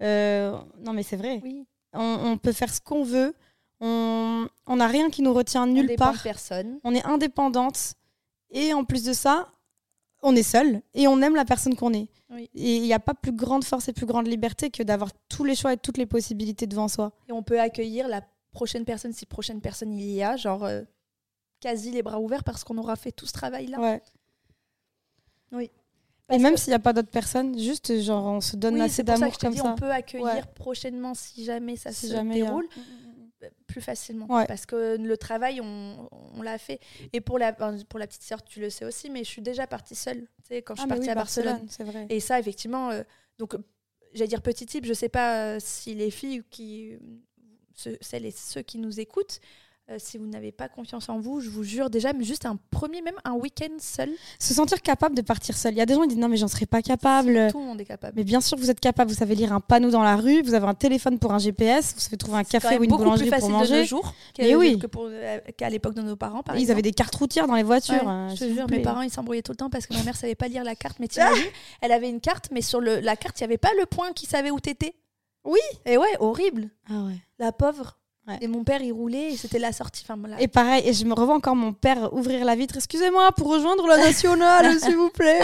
Non, mais c'est vrai. Oui. On, on peut faire ce qu'on veut. On n'a rien qui nous retient nulle part. personne. On est indépendante. Et en plus de ça, on est seul et on aime la personne qu'on est. Oui. Et il n'y a pas plus grande force et plus grande liberté que d'avoir tous les choix et toutes les possibilités devant soi. Et on peut accueillir la prochaine personne, si prochaine personne il y a, genre euh, quasi les bras ouverts parce qu'on aura fait tout ce travail-là. Ouais. Et Parce même que- s'il n'y a pas d'autres personnes, juste genre on se donne oui, assez d'amour comme dis, ça. on peut accueillir Ouais. prochainement si jamais ça Si se jamais il y a- déroule euh, plus facilement. Ouais. Parce que le travail, on, on l'a fait. Et pour la, pour la petite sœur, tu le sais aussi, mais je suis déjà partie seule, tu sais, quand je Ah, suis partie oui, à Barcelone. vrai. Et ça, effectivement, euh, donc, j'allais dire petit type, je sais pas euh, si les filles qui, ce- celles et ceux qui nous écoutent, euh, si vous n'avez pas confiance en vous, je vous jure déjà, mais juste un premier, même un week-end seul, Se sentir capable de partir seul. Il y a des gens qui disent non mais j'en serais pas capable. tout le monde est capable. Mais bien sûr vous êtes capable. Vous savez lire un panneau dans la rue, vous avez un téléphone pour un GPS, vous savez trouver un C'est café ou une beaucoup boulangerie plus pour manger. jours Mais que- oui. euh, qu'à l'époque de nos parents, par Ils exemple. avaient des cartes routières dans les voitures. Ouais, euh, je te jure, mes parents ils s'embrouillaient tout le temps parce que ma mère savait pas lire la carte. Mais <laughs> t'imagines, elle avait une carte, mais sur le, la carte, il y avait pas le point qui savait où t'étais. Oui. Et ouais, horrible. Ah ouais. La pauvre. Et mon père, il roulait et c'était la sortie. Enfin, Et pareil, et je me revois encore mon père ouvrir la vitre. Excusez-moi, pour rejoindre la nationale, <laughs> s'il vous plaît.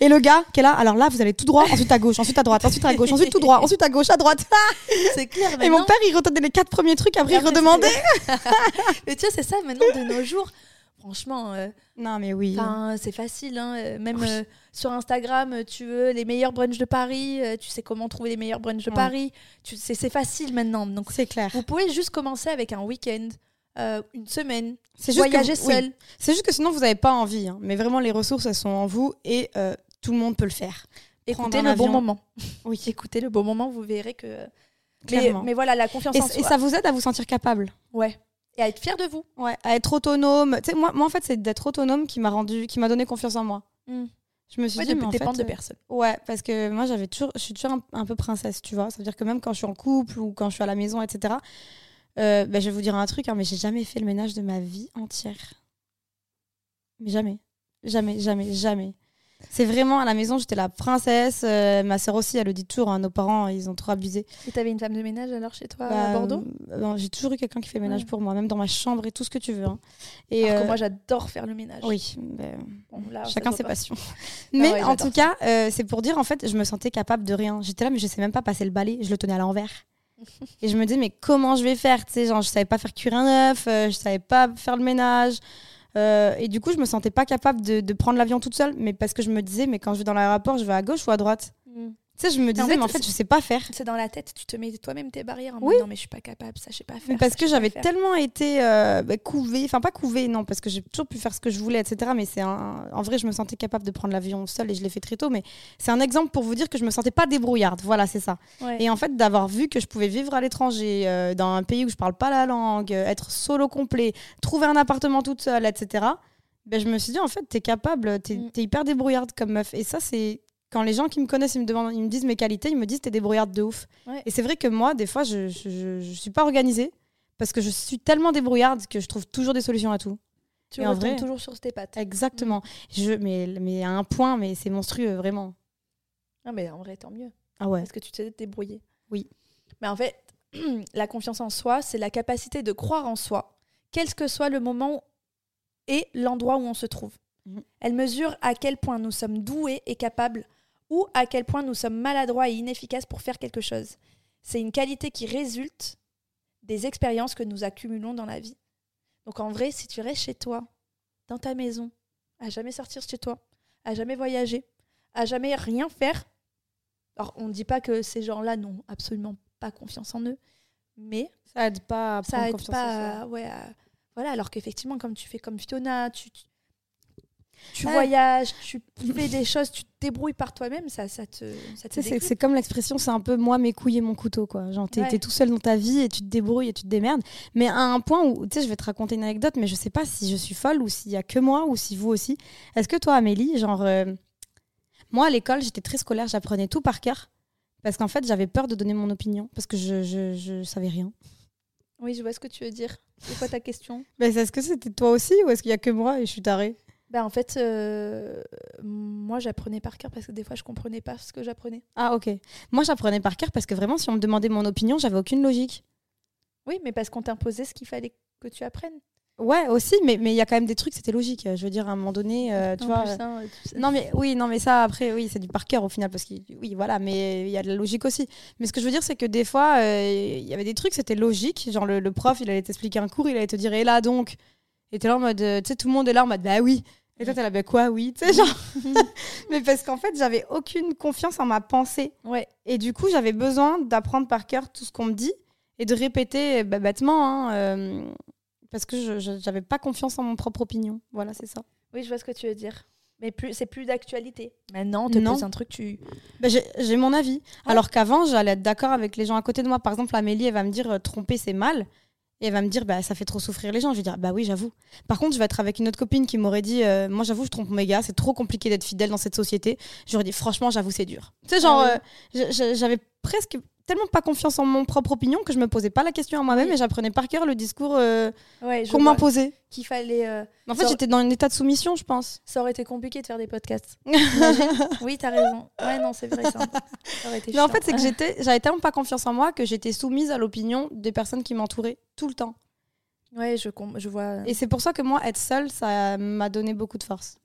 Et le gars qui est là, alors là, vous allez tout droit, ensuite à gauche, ensuite à droite, ensuite à gauche, ensuite tout droit, ensuite à gauche, à droite. <laughs> c'est clair. Et mon père, il retenait les quatre premiers trucs, après, il redemandait. <laughs> mais tu vois, c'est ça maintenant de nos jours. Franchement. Euh, non, mais oui. C'est facile. Hein. Euh, même euh, sur Instagram, tu veux les meilleurs brunchs de Paris. tu sais comment trouver les meilleurs brunchs de Paris. C'est facile maintenant. Donc, c'est clair. Vous pouvez juste commencer avec un week-end. une semaine, voyager seul. C'est juste que sinon vous n'avez pas envie. Hein. Mais vraiment, les ressources, elles sont en vous et tout le monde peut le faire. Écoutez le bon moment. Oui, <laughs> écoutez le bon moment, vous verrez que. Mais, mais, voilà, la confiance et, en soi. Et ça vous aide à vous sentir capable? Ouais. Et à être fier de vous. Ouais, à être autonome. Tu sais, moi, moi, en fait, c'est d'être autonome qui m'a rendu, qui m'a donné confiance en moi. Hmm. Je me suis dit, mais en fait, de personne. Ouais, parce que moi, j'avais toujours, je suis toujours un, peu princesse, tu vois. Ça veut dire que même quand je suis en couple ou quand je suis à la maison, etc. Euh, ben, je vais vous dire un truc, hein, mais j'ai jamais fait le ménage de ma vie entière. Mais jamais, jamais, jamais, jamais. C'est vraiment à la maison, j'étais la princesse. Euh, ma sœur aussi, elle le dit toujours. Hein, nos parents, ils ont trop abusé. Et t'avais une femme de ménage alors chez toi à bah, Bordeaux? euh, J'ai toujours eu quelqu'un qui fait le ménage pour moi, même dans ma chambre et tout ce que tu veux. Hein. Et alors que euh, moi, j'adore faire le ménage. Oui, bah, chacun ses passions. <laughs> <laughs> mais en tout cas, c'est pour dire en fait, je me sentais capable de rien. J'étais là, mais je sais même pas passer le balai. Je le tenais à l'envers. <laughs> et je me disais, mais comment je vais faire? Tu sais, genre, je savais pas faire cuire un œuf, je savais pas faire le ménage. Euh, et du coup, je me sentais pas capable de, prendre l'avion toute seule, mais parce que je me disais, mais quand je vais dans l'aéroport, je vais à gauche ou à droite? Sais, je me disais, mais en fait, je sais pas faire. C'est dans la tête, tu te mets toi-même tes barrières en oui. non, mais je suis pas capable, ça, je sais pas faire. parce que j'avais tellement été euh, bah, couvée, enfin, pas couvée, non, parce que j'ai toujours pu faire ce que je voulais, etc. Mais c'est un... en vrai, je me sentais capable de prendre l'avion seule et je l'ai fait très tôt. Mais c'est un exemple pour vous dire que je me sentais pas débrouillarde. Voilà, c'est ça. Et en fait, d'avoir vu que je pouvais vivre à l'étranger, euh, dans un pays où je parle pas la langue, être solo complet, trouver un appartement toute seule, etc ben, je me suis dit, en fait, t'es capable, t'es mm. es hyper débrouillarde comme meuf. Et ça, c'est quand les gens qui me connaissent, ils me, demandent, ils me disent mes qualités, ils me disent, t'es débrouillarde de ouf. Et c'est vrai que moi, des fois, je, je, je, suis pas organisée parce que je suis tellement débrouillarde que je trouve toujours des solutions à tout. Tu retournes toujours sur tes pattes. Exactement. Mm. Je, mais, mais à un point, mais c'est monstrueux, vraiment. Ah, mais en vrai, tant mieux. Ah ouais. Parce que tu t'es débrouillée. Oui. Mais en fait, <clears throat> la confiance en soi, c'est la capacité de croire en soi, quel que soit le moment et l'endroit où on se trouve. Mhm. Elle mesure à quel point nous sommes doués et capables ou à quel point nous sommes maladroits et inefficaces pour faire quelque chose. C'est une qualité qui résulte des expériences que nous accumulons dans la vie. Donc en vrai, si tu restes chez toi, dans ta maison, à jamais sortir chez toi, à jamais voyager, à jamais rien faire, alors on ne dit pas que ces gens-là n'ont absolument pas confiance en eux, mais ça aide pas à ça aide pas ouais, à, voilà, alors qu'effectivement, comme tu fais comme Fiona, tu, tu voyages, tu fais des choses, tu te débrouilles par toi-même, ça, ça te. Ça te c'est comme l'expression, c'est un peu moi, mes couilles et mon couteau, quoi. Genre, t'es tout seul dans ta vie et tu te débrouilles et tu te démerdes. Mais à un point où, tu sais, je vais te raconter une anecdote, mais je sais pas si je suis folle ou s'il y a que moi ou si vous aussi. Est-ce que toi, Amélie, genre. Euh, moi, à l'école, j'étais très scolaire, j'apprenais tout par cœur. Parce qu'en fait, j'avais peur de donner mon opinion, parce que je, je, je savais rien. Oui, je vois ce que tu veux dire. C'est quoi ta question? Mais Est-ce que c'était toi aussi ou est-ce qu'il y a que moi et je suis tarée? Bah en fait, euh, moi j'apprenais par cœur parce que des fois je comprenais pas ce que j'apprenais. Ah ok. Moi j'apprenais par cœur parce que vraiment si on me demandait mon opinion, j'avais aucune logique. Oui, mais parce qu'on t'imposait ce qu'il fallait que tu apprennes. Ouais, aussi, mais il y a quand même des trucs, c'était logique. Je veux dire, à un moment donné, euh, tu vois. Euh, non, mais oui, non, mais ça, après, oui, c'est du par cœur au final, parce que oui, voilà, mais il y a de la logique aussi. Mais ce que je veux dire, c'est que des fois, euh, il y avait des trucs, c'était logique. Genre, le, prof, il allait t'expliquer un cours, il allait te dire, et là donc? Et t'es là en mode, tu sais, tout le monde est là en mode, bah oui. Et toi, t'es là, quoi, oui, tu sais, genre. <laughs> mais parce qu'en fait, j'avais aucune confiance en ma pensée. Ouais. Et du coup, j'avais besoin d'apprendre par cœur tout ce qu'on me dit et de répéter bah, bêtement. Hein, parce que je n'avais pas confiance en mon propre opinion. Voilà, c'est ça. Oui, je vois ce que tu veux dire. Mais plus, c'est plus d'actualité. Maintenant, te non. un truc, tu. Ben, j'ai mon avis. Alors qu'avant, j'allais être d'accord avec les gens à côté de moi. Par exemple, Amélie, elle va me dire euh, tromper, c'est mal. Et elle va me dire, bah, ça fait trop souffrir les gens. Je vais dire, bah oui, j'avoue. Par contre, je vais être avec une autre copine qui m'aurait dit, euh, moi, j'avoue, je trompe mes gars, c'est trop compliqué d'être fidèle dans cette société. J'aurais dit, franchement, j'avoue, c'est dur. Tu sais, genre, ah euh, j'avais presque tellement pas confiance en mon propre opinion que je me posais pas la question à moi-même Oui. et j'apprenais par cœur le discours euh, Ouais, qu'on m'imposait. Qu'il fallait. euh, En fait, Ça- j'étais dans un état de soumission, je pense. Ça aurait été compliqué de faire des podcasts. <laughs> Oui, t'as raison. Ouais, non, c'est vrai ça. Ça aurait été Mais en fait, c'est que j'étais, j'avais tellement pas confiance en moi que j'étais soumise à l'opinion des personnes qui m'entouraient tout le temps. Ouais, je, je vois. Et c'est pour ça que moi, être seule, ça m'a donné beaucoup de force.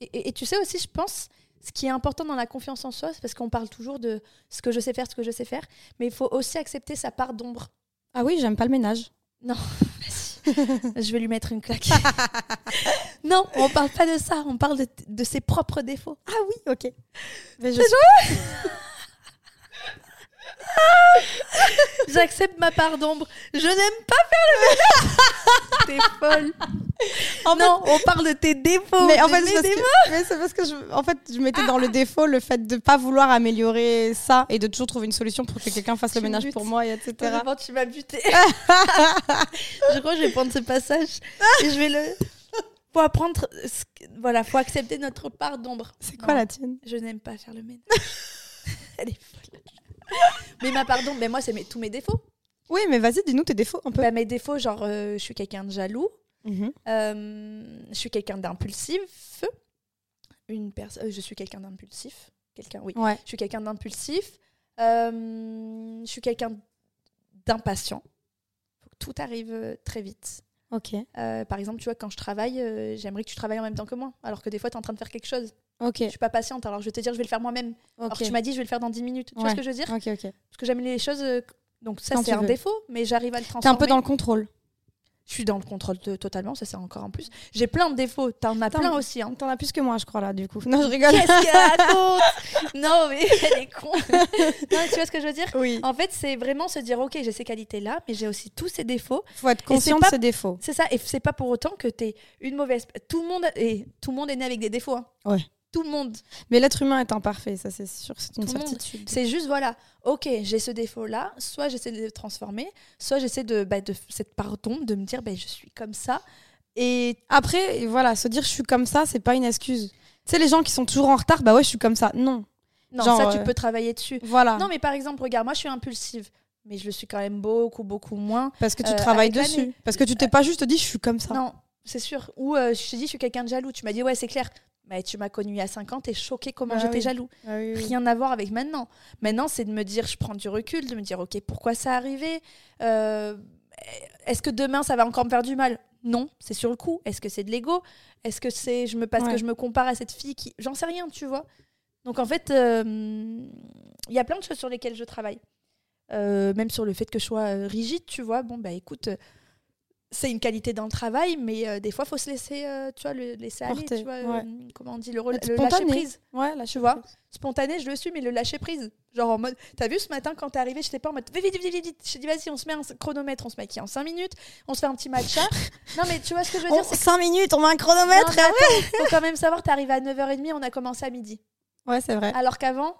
Et, et- et tu sais aussi, je pense, ce qui est important dans la confiance en soi, c'est parce qu'on parle toujours de ce que je sais faire, ce que je sais faire, mais il faut aussi accepter sa part d'ombre. Ah oui, j'aime pas le ménage. <laughs> Vas-y. je vais lui mettre une claque. <laughs> non, on parle pas de ça, on parle de, de ses propres défauts. Ah oui, ok. Mais je <laughs> J'accepte ma part d'ombre. Je n'aime pas faire le ménage. T'es folle. En fait- non, on parle de tes défauts. Mais en fait, c'est parce que, parce que je, en fait, je mettais dans le défaut le fait de pas vouloir améliorer ça et de toujours trouver une solution pour que quelqu'un fasse Tu le ménage butes. pour moi, et etc. Vraiment, tu m'as buté. <laughs> je crois que je vais prendre ce passage et je vais le. Faut apprendre. Voilà, faut accepter notre part d'ombre. C'est quoi Non, la tienne? Je n'aime pas faire le ménage. <laughs> Elle est folle. Mais ma d'ombre, ben moi, c'est mes- tous mes défauts. Oui, mais vas-y, dis-nous tes défauts un peu. Bah, mes défauts, genre, euh, je suis quelqu'un de jaloux. Mhm. Euh, je suis quelqu'un d'impulsif. Une personne. je suis quelqu'un d'impulsif. Quelqu'un, oui. Ouais. Je suis quelqu'un d'impulsif. Euh, je suis quelqu'un d'impatient. Faut que tout arrive euh, très vite. Ok. Euh, par exemple, tu vois, quand je travaille, euh, j'aimerais que tu travailles en même temps que moi. Alors que des fois, tu es en train de faire quelque chose. Ok. Je suis pas patiente, alors je vais te dire, je vais le faire moi-même. Alors que tu m'as dit, je vais le faire dans 10 minutes. Tu vois ce que je veux dire Ok, ok. Parce que j'aime les choses. euh, donc, ça, c'est un veux. défaut, mais j'arrive à le transformer. T'es un peu dans le contrôle. Je suis dans le contrôle de- totalement, ça, c'est encore en plus. J'ai plein de défauts. T'en as plein aussi. Hein. T'en as plus que moi, je crois, là, du coup. <laughs> Non, je rigole. Qu'est-ce qu'elle <laughs> Non, mais <laughs> elle est con. non, tu vois ce que je veux dire? Oui. En fait, c'est vraiment se dire, ok, j'ai ces qualités-là, mais j'ai aussi tous ces défauts. Faut être conscient pas- de ses défauts. C'est ça, et c'est pas pour autant que t'es une mauvaise. Tout le monde et tout le monde est né avec des défauts. hein. Ouais. Tout le monde. Mais l'être humain est imparfait, ça c'est sûr, c'est une Tout certitude. C'est juste voilà. Ok, j'ai ce défaut-là. Soit j'essaie de le transformer, soit j'essaie de, bah, de cette pardon, de me dire, bah, je suis comme ça. Et Après, voilà, se dire je suis comme ça, c'est pas une excuse. Tu sais, les gens qui sont toujours en retard, bah ouais, je suis comme ça. Non. non, Genre, ça tu euh, peux travailler dessus. Voilà. Non, mais par exemple, regarde, moi je suis impulsive, mais je le suis quand même beaucoup, beaucoup moins. Parce que tu euh, travailles dessus. Parce que tu t'es pas juste dit je suis comme ça. Non, c'est sûr. Ou euh, je t'ai dit, je suis quelqu'un de jaloux. Tu m'as dit, ouais, c'est clair. Tu m'as connu il y a 5 ans, t'es choqué comment Ah j'étais oui. jaloux. Ah oui, oui. Rien à voir avec maintenant. Maintenant, c'est de me dire, je prends du recul, de me dire, ok, pourquoi ça arrivé Euh, Est-ce que demain, ça va encore me faire du mal? Non, c'est sur le coup. Est-ce que c'est de l'ego? Est-ce que c'est je me parce Ouais. que je me compare à cette fille qui, j'en sais rien, tu vois. Donc en fait, euh, il y a plein de choses sur lesquelles je travaille. Euh, même sur le fait que je sois euh, rigide, tu vois. Bon, bah écoute, c'est une qualité dans le travail, mais euh, des fois, faut se laisser, euh, tu vois, le laisser aller, Porter, tu vois. ouais. euh, comment on dit, le, le lâcher prise Ouais, là, tu vois. Spontané, je le suis, mais le lâcher prise. Genre en mode, t'as vu ce matin quand t'es arrivé, j'étais pas en mode, vite, vite, vite, vite, vite. Je dit, vas-y, on se met un chronomètre, on se maquille en 5 minutes, on se fait un petit matcha. <laughs> non, mais tu vois ce que je veux dire, c'est que 5 minutes, on met un Non, chronomètre. mais attends, faut quand même savoir, t'es arrivé à 9h30, on a commencé à midi. Ouais, c'est vrai. Alors qu'avant,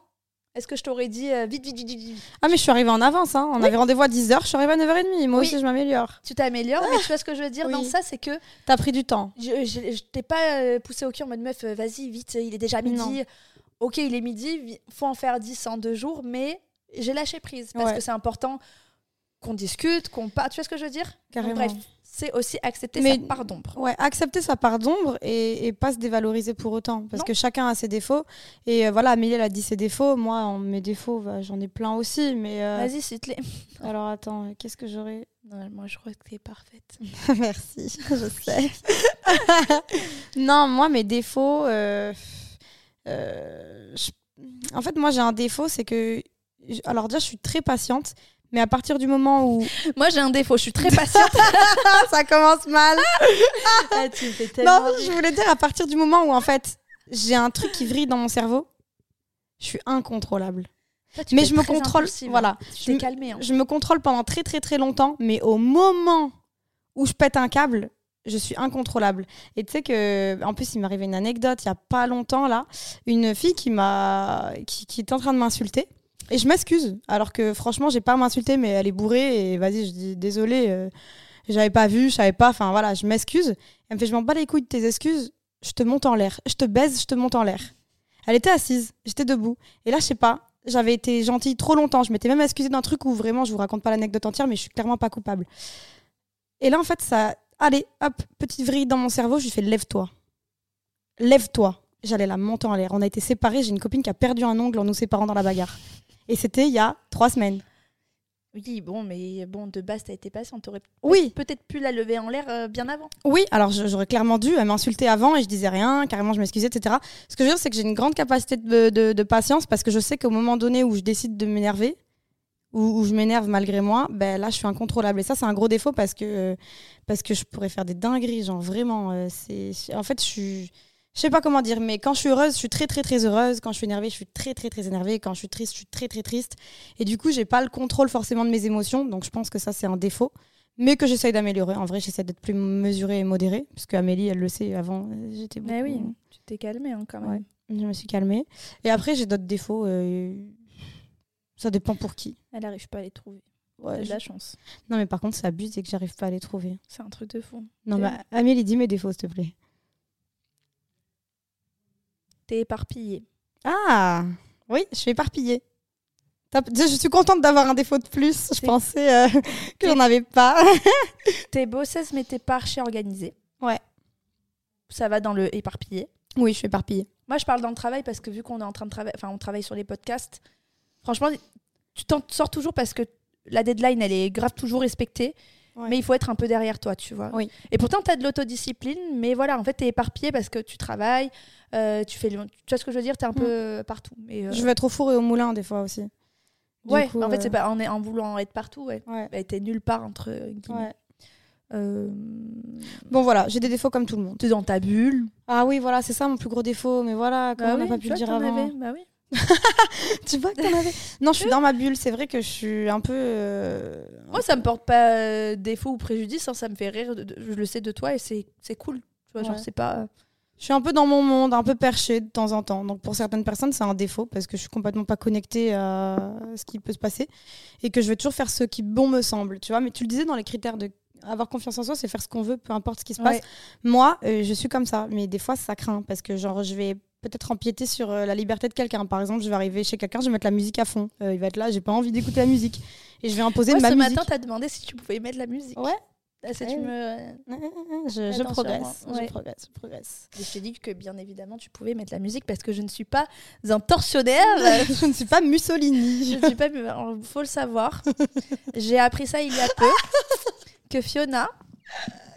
est-ce que je t'aurais dit euh, vite, vite, vite, vite, Ah, mais je suis arrivée en avance. Hein. On avait rendez-vous à 10h, je suis arrivée à 9h30. Moi Oui. aussi, je m'améliore. Tu t'améliores, mais tu vois ce que je veux dire? Oui. dans ça, c'est que T'as pris du temps. je, je, je t'ai pas euh, poussé au cul en mode meuf, euh, vas-y, vite, il est déjà midi. Non. Ok, il est midi, faut en faire 10 en deux jours, mais j'ai lâché prise parce Ouais. que c'est important qu'on discute, qu'on parle. Tu vois ce que je veux dire? Donc, Carrément. Bref, c'est aussi accepter Mais- sa part d'ombre. Ouais, accepter sa part d'ombre et, et pas se dévaloriser pour autant. Parce Non. que chacun a ses défauts. Et euh, voilà, Amélie, elle a dit ses défauts. Moi, en mes défauts, bah, j'en ai plein aussi. Mais euh, Vas-y, cite-les. <laughs> alors attends, qu'est-ce que j'aurais moi, je crois que t'es parfaite. <laughs> Merci, je sais. <laughs> non, moi, mes défauts. euh, euh, je- En fait, moi, j'ai un défaut, c'est que. Alors, déjà, je suis très patiente. Mais à partir du moment où. <laughs> Moi, j'ai un défaut, je suis très patiente. <laughs> ça commence mal <laughs> Ah, tu me fais tellement Non, je voulais dire à partir du moment où, en fait, j'ai un truc qui vrille dans mon cerveau, je suis incontrôlable. Toi, mais je me contrôle. Voilà. Tu Je calmée. hein. Je me contrôle pendant très, très, très longtemps. Mais au moment où je pète un câble, je suis incontrôlable. Et tu sais que, en plus, il m'est arrivé une anecdote il y a pas longtemps là, une fille qui m'a, qui, qui est en train de m'insulter. Et je m'excuse, alors que franchement, j'ai pas à m'insulter, mais elle est bourrée et vas-y, je dis désolé, euh, j'avais pas vu, je savais pas, enfin voilà, je m'excuse. Elle me fait, je m'en bats les couilles de tes excuses, je te monte en l'air, je te baise, je te monte en l'air. Elle était assise, j'étais debout, et là, je sais pas, j'avais été gentille trop longtemps. Je m'étais même excusée d'un truc où vraiment, je vous raconte pas l'anecdote entière, mais je suis clairement pas coupable. Et là, en fait, ça. Allez, hop, petite vrille dans mon cerveau, je lui fais lève-toi. Lève-toi. J'allais la monter en l'air. On a été séparés. J'ai une copine qui a perdu un ongle en nous séparant dans la bagarre. Et c'était il y a trois semaines. Oui, bon, mais bon, de base, t'as été patiente. T'aurais Oui, peut-être pu la lever en l'air euh, bien avant. oui. Alors j'aurais clairement dû. Elle m'insulter avant et je disais rien. Carrément, je m'excusais, etc. Ce que je veux dire, c'est que j'ai une grande capacité de, de- de patience parce que je sais qu'au moment donné où je décide de m'énerver, où, où je m'énerve malgré moi, ben là, je suis incontrôlable. Et ça, c'est un gros défaut parce que, parce que je pourrais faire des dingueries. Genre, vraiment. euh, c'est en fait, je suis. Je sais pas comment dire, mais quand je suis heureuse, je suis très très très heureuse. Quand je suis énervée, je suis très très très énervée. Quand je suis triste, je suis très très triste. Et du coup, j'ai pas le contrôle forcément de mes émotions. Donc, je pense que ça, c'est un défaut. Mais que j'essaye d'améliorer. En vrai, j'essaie d'être plus mesurée et modérée. Parce qu'Amélie, elle le sait, avant, j'étais beaucoup. Mais oui, tu t'es calmée hein, quand même. Ouais. Je me suis calmée. Et après, j'ai d'autres défauts. euh, Ça dépend pour qui. Elle arrive pas à les trouver. Ouais, de je- la chance. Non, mais par contre, ça abuse et que j'arrive pas à les trouver. C'est un truc de fou. Non, mais Amélie, dis mes défauts, s'il te plaît. T'es éparpillée. Ah Oui, je suis éparpillée. Je suis contente d'avoir un défaut de plus. Je pensais euh, <laughs> que j'en avais pas. <laughs> T'es bosseuse, mais t'es pas archi organisée. Ouais. Ça va dans le éparpillé. oui, je suis éparpillée. Moi, je parle dans le travail parce que vu qu'on est en train de travailler, enfin, on travaille sur les podcasts, franchement, tu t'en sors toujours parce que la deadline, elle est grave toujours respectée. Ouais. Mais il faut être un peu derrière toi, tu vois. Oui. Et pourtant, tu as de l'autodiscipline, mais voilà, en fait, tu es éparpillé parce que tu travailles, euh, tu fais. Tu vois ce que je veux dire Tu es un Mm. peu euh, partout. Mais, euh, Je vais être au four et au moulin des fois aussi. Du ouais, coup, en fait, c'est pas en, voulant être partout, ouais. Ouais. Bah, t'es nulle part entre guillemets. Euh, Bon, voilà, j'ai des défauts comme tout le monde. T'es dans ta bulle. Ah oui, voilà, c'est ça mon plus gros défaut. Mais voilà, comment Bah on n'a oui, pas tu pu le dire avant avais, Bah oui. <laughs> Tu vois que t'en avais Non, je suis dans ma bulle. C'est vrai que je suis un peu. euh, Moi, ça me porte pas euh, défaut ou préjudice, hein, ça me fait rire, je le sais de toi et c'est cool. Tu vois, genre, c'est pas. Je suis un peu dans mon monde, un peu perché de temps en temps. Donc pour certaines personnes, c'est un défaut parce que je suis complètement pas connectée à ce qui peut se passer et que je vais toujours faire ce qui bon me semble, tu vois. Mais tu le disais dans les critères de avoir confiance en soi, c'est faire ce qu'on veut, peu importe ce qui se passe. Ouais. Moi, euh, je suis comme ça, mais des fois ça craint parce que genre je vais peut-être empiéter sur euh, la liberté de quelqu'un. Par exemple, je vais arriver chez quelqu'un, je vais mettre la musique à fond. Euh, il va être là, j'ai pas envie d'écouter la musique et je vais imposer Moi, ma ce musique. matin, t'as demandé si tu pouvais mettre la musique. Ouais. Ah, ça, Ouais. tu me... je, je progresse. Ouais. je progresse, je progresse. Et je t'ai dit que bien évidemment, tu pouvais mettre la musique parce que je ne suis pas un tortionnaire. <laughs> je ne suis pas Mussolini. je ne suis pas. Il faut le savoir. <laughs> J'ai appris ça il y a peu que Fiona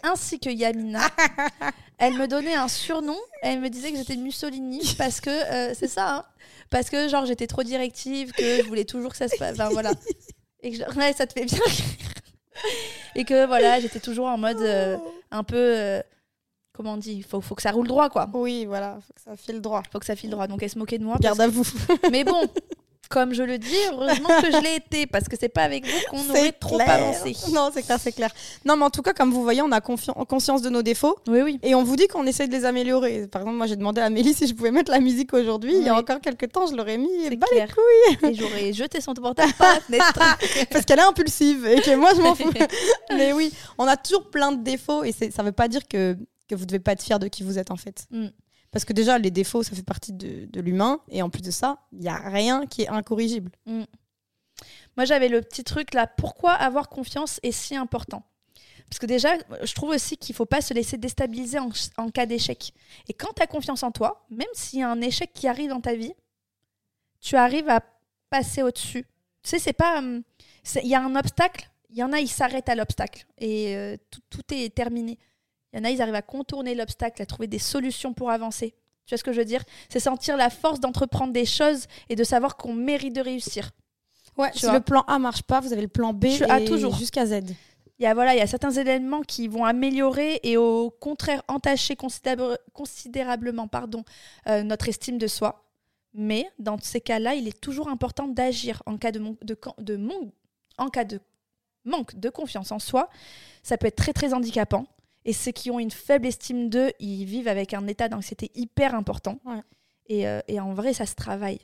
ainsi que Yamina, <laughs> elle me donnait un surnom. Elle me disait que j'étais Mussolini parce que euh, c'est ça, hein, parce que genre j'étais trop directive, que je voulais toujours que ça se passe. Enfin voilà. Et que je- ouais, ça te fait bien. Et que voilà, j'étais toujours en mode euh, un peu. euh, comment on dit faut, faut que ça roule droit, quoi. Oui, voilà, faut que ça file droit. Faut que ça file droit. Donc elle se moquait de moi. Garde à vous. Mais bon, comme je le dis, heureusement que je l'ai été parce que c'est pas avec vous qu'on aurait trop clair. avancé. Non, c'est clair, c'est clair. Non, mais en tout cas, comme vous voyez, on a conscience de nos défauts Oui, oui. et on vous dit qu'on essaie de les améliorer. Par exemple, moi, j'ai demandé à Amélie si je pouvais mettre la musique aujourd'hui. Il y a encore quelques temps, je l'aurais mis. C'est Bah, les couilles, Et j'aurais jeté son portable par la fenêtre. <laughs> parce qu'elle est impulsive et que moi, je m'en fous. <laughs> mais oui, on a toujours plein de défauts et ça veut pas dire que, que vous devez pas être fier de qui vous êtes en fait. Mm. Parce que déjà, les défauts, ça fait partie de, l'humain et en plus de ça, il y a rien qui est incorrigible. Moi, j'avais le petit truc là. Pourquoi avoir confiance est si important? Parce que déjà, je trouve aussi qu'il faut pas se laisser déstabiliser en, cas d'échec. Et quand tu as confiance en toi, même s'il y a un échec qui arrive dans ta vie, tu arrives à passer au-dessus. Tu sais, c'est pas. hum, Il y a un obstacle, il y en a, ils s'arrêtent à l'obstacle. Et euh, tout, tout est terminé. Il y en a, ils arrivent à contourner l'obstacle, à trouver des solutions pour avancer. Tu vois ce que je veux dire? C'est sentir la force d'entreprendre des choses et de savoir qu'on mérite de réussir. Ouais, Tu si vois? le plan A marche pas, vous avez le plan B Je- et toujours. jusqu'à Z. Il y a, voilà, il y a certains éléments qui vont améliorer et au contraire entacher considérable- considérablement pardon, euh, notre estime de soi. Mais dans ces cas-là, il est toujours important d'agir en cas de, mon- de, can- de mon- en cas de manque de confiance en soi. Ça peut être très très handicapant. Et ceux qui ont une faible estime d'eux, ils vivent avec un état d'anxiété hyper important. Ouais. Et, euh, et en vrai, ça se travaille.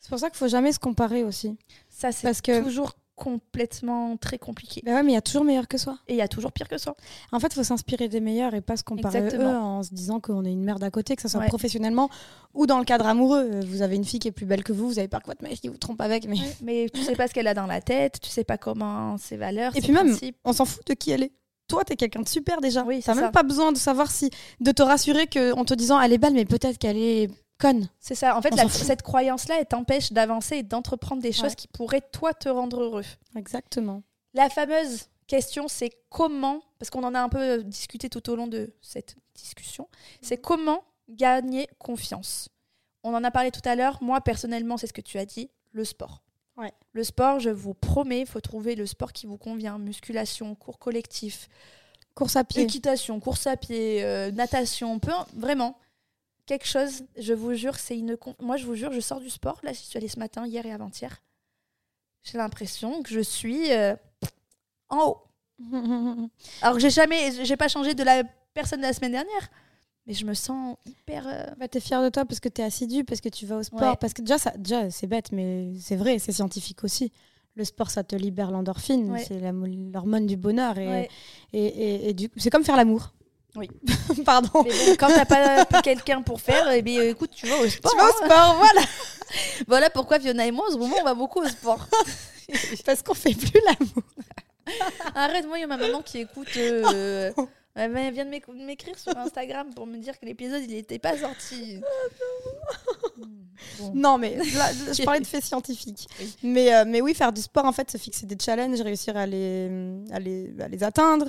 C'est pour ça qu'il faut jamais se comparer aussi. Ça, c'est Parce que toujours complètement très compliqué. Bah ouais, mais il y a toujours meilleur que soi. Et il y a toujours pire que soi. En fait, il faut s'inspirer des meilleurs et pas se comparer à eux Exactement. en se disant qu'on est une merde à côté, que ce soit Ouais. professionnellement ou dans le cadre amoureux. Euh, Vous avez une fille qui est plus belle que vous, vous avez peur que votre mec vous trompe avec, mais Mais tu sais pas ce qu'elle a dans la tête, tu sais pas comment ses valeurs, Et ses puis même, principes. on s'en fout de qui elle est. Toi, t'es quelqu'un de super déjà. Oui, T'as même ça. pas besoin de savoir si, de te rassurer que en te disant elle est belle, mais peut-être qu'elle est conne. C'est ça. En fait, la- cette croyance-là, elle t'empêche d'avancer et d'entreprendre des choses Ouais. qui pourraient, toi, te rendre heureux. Exactement. La fameuse question, c'est comment, parce qu'on en a un peu discuté tout au long de cette discussion, c'est comment gagner confiance? On en a parlé tout à l'heure. Moi, personnellement, c'est ce que tu as dit, le sport. Ouais. Le sport, je vous promets, il faut trouver le sport qui vous convient. Musculation, cours collectif, Course à pied. équitation, course à pied, euh, natation, peu, vraiment. Quelque chose, je vous jure, c'est une. Moi, je vous jure, je sors du sport. Là, j'y suis allée ce matin, hier et avant-hier. J'ai l'impression que je suis euh, en haut. <laughs> Alors que j'ai jamais, j'ai pas changé de la personne de la semaine dernière, mais je me sens hyper. euh, Bah, t'es fière de toi parce que t'es assidu, parce que tu vas au sport, Ouais. parce que déjà, ça, déjà c'est bête, mais c'est vrai, c'est scientifique aussi. Le sport, ça te libère l'endorphine, Ouais. c'est l'hormone du bonheur. Et, ouais. et, et, et du coup, c'est comme faire l'amour. Oui. <laughs> Pardon. Mais bon, quand t'as pas quelqu'un pour faire, eh bien, écoute, tu vas au sport. Tu vas au hein. sport, <laughs> voilà. Voilà pourquoi Fiona et moi, en ce moment, on va beaucoup au sport. <laughs> Parce qu'on fait plus l'amour. Arrête, moi, il y a ma maman qui écoute. euh, elle vient de m'éc- m'écrire sur Instagram pour me dire que l'épisode, il n'était pas sorti. <laughs> Bon. Non, mais là, je parlais de faits scientifiques. <laughs> Oui. Mais, euh, mais oui, faire du sport, en fait, se fixer des challenges, réussir à les, à les, à les atteindre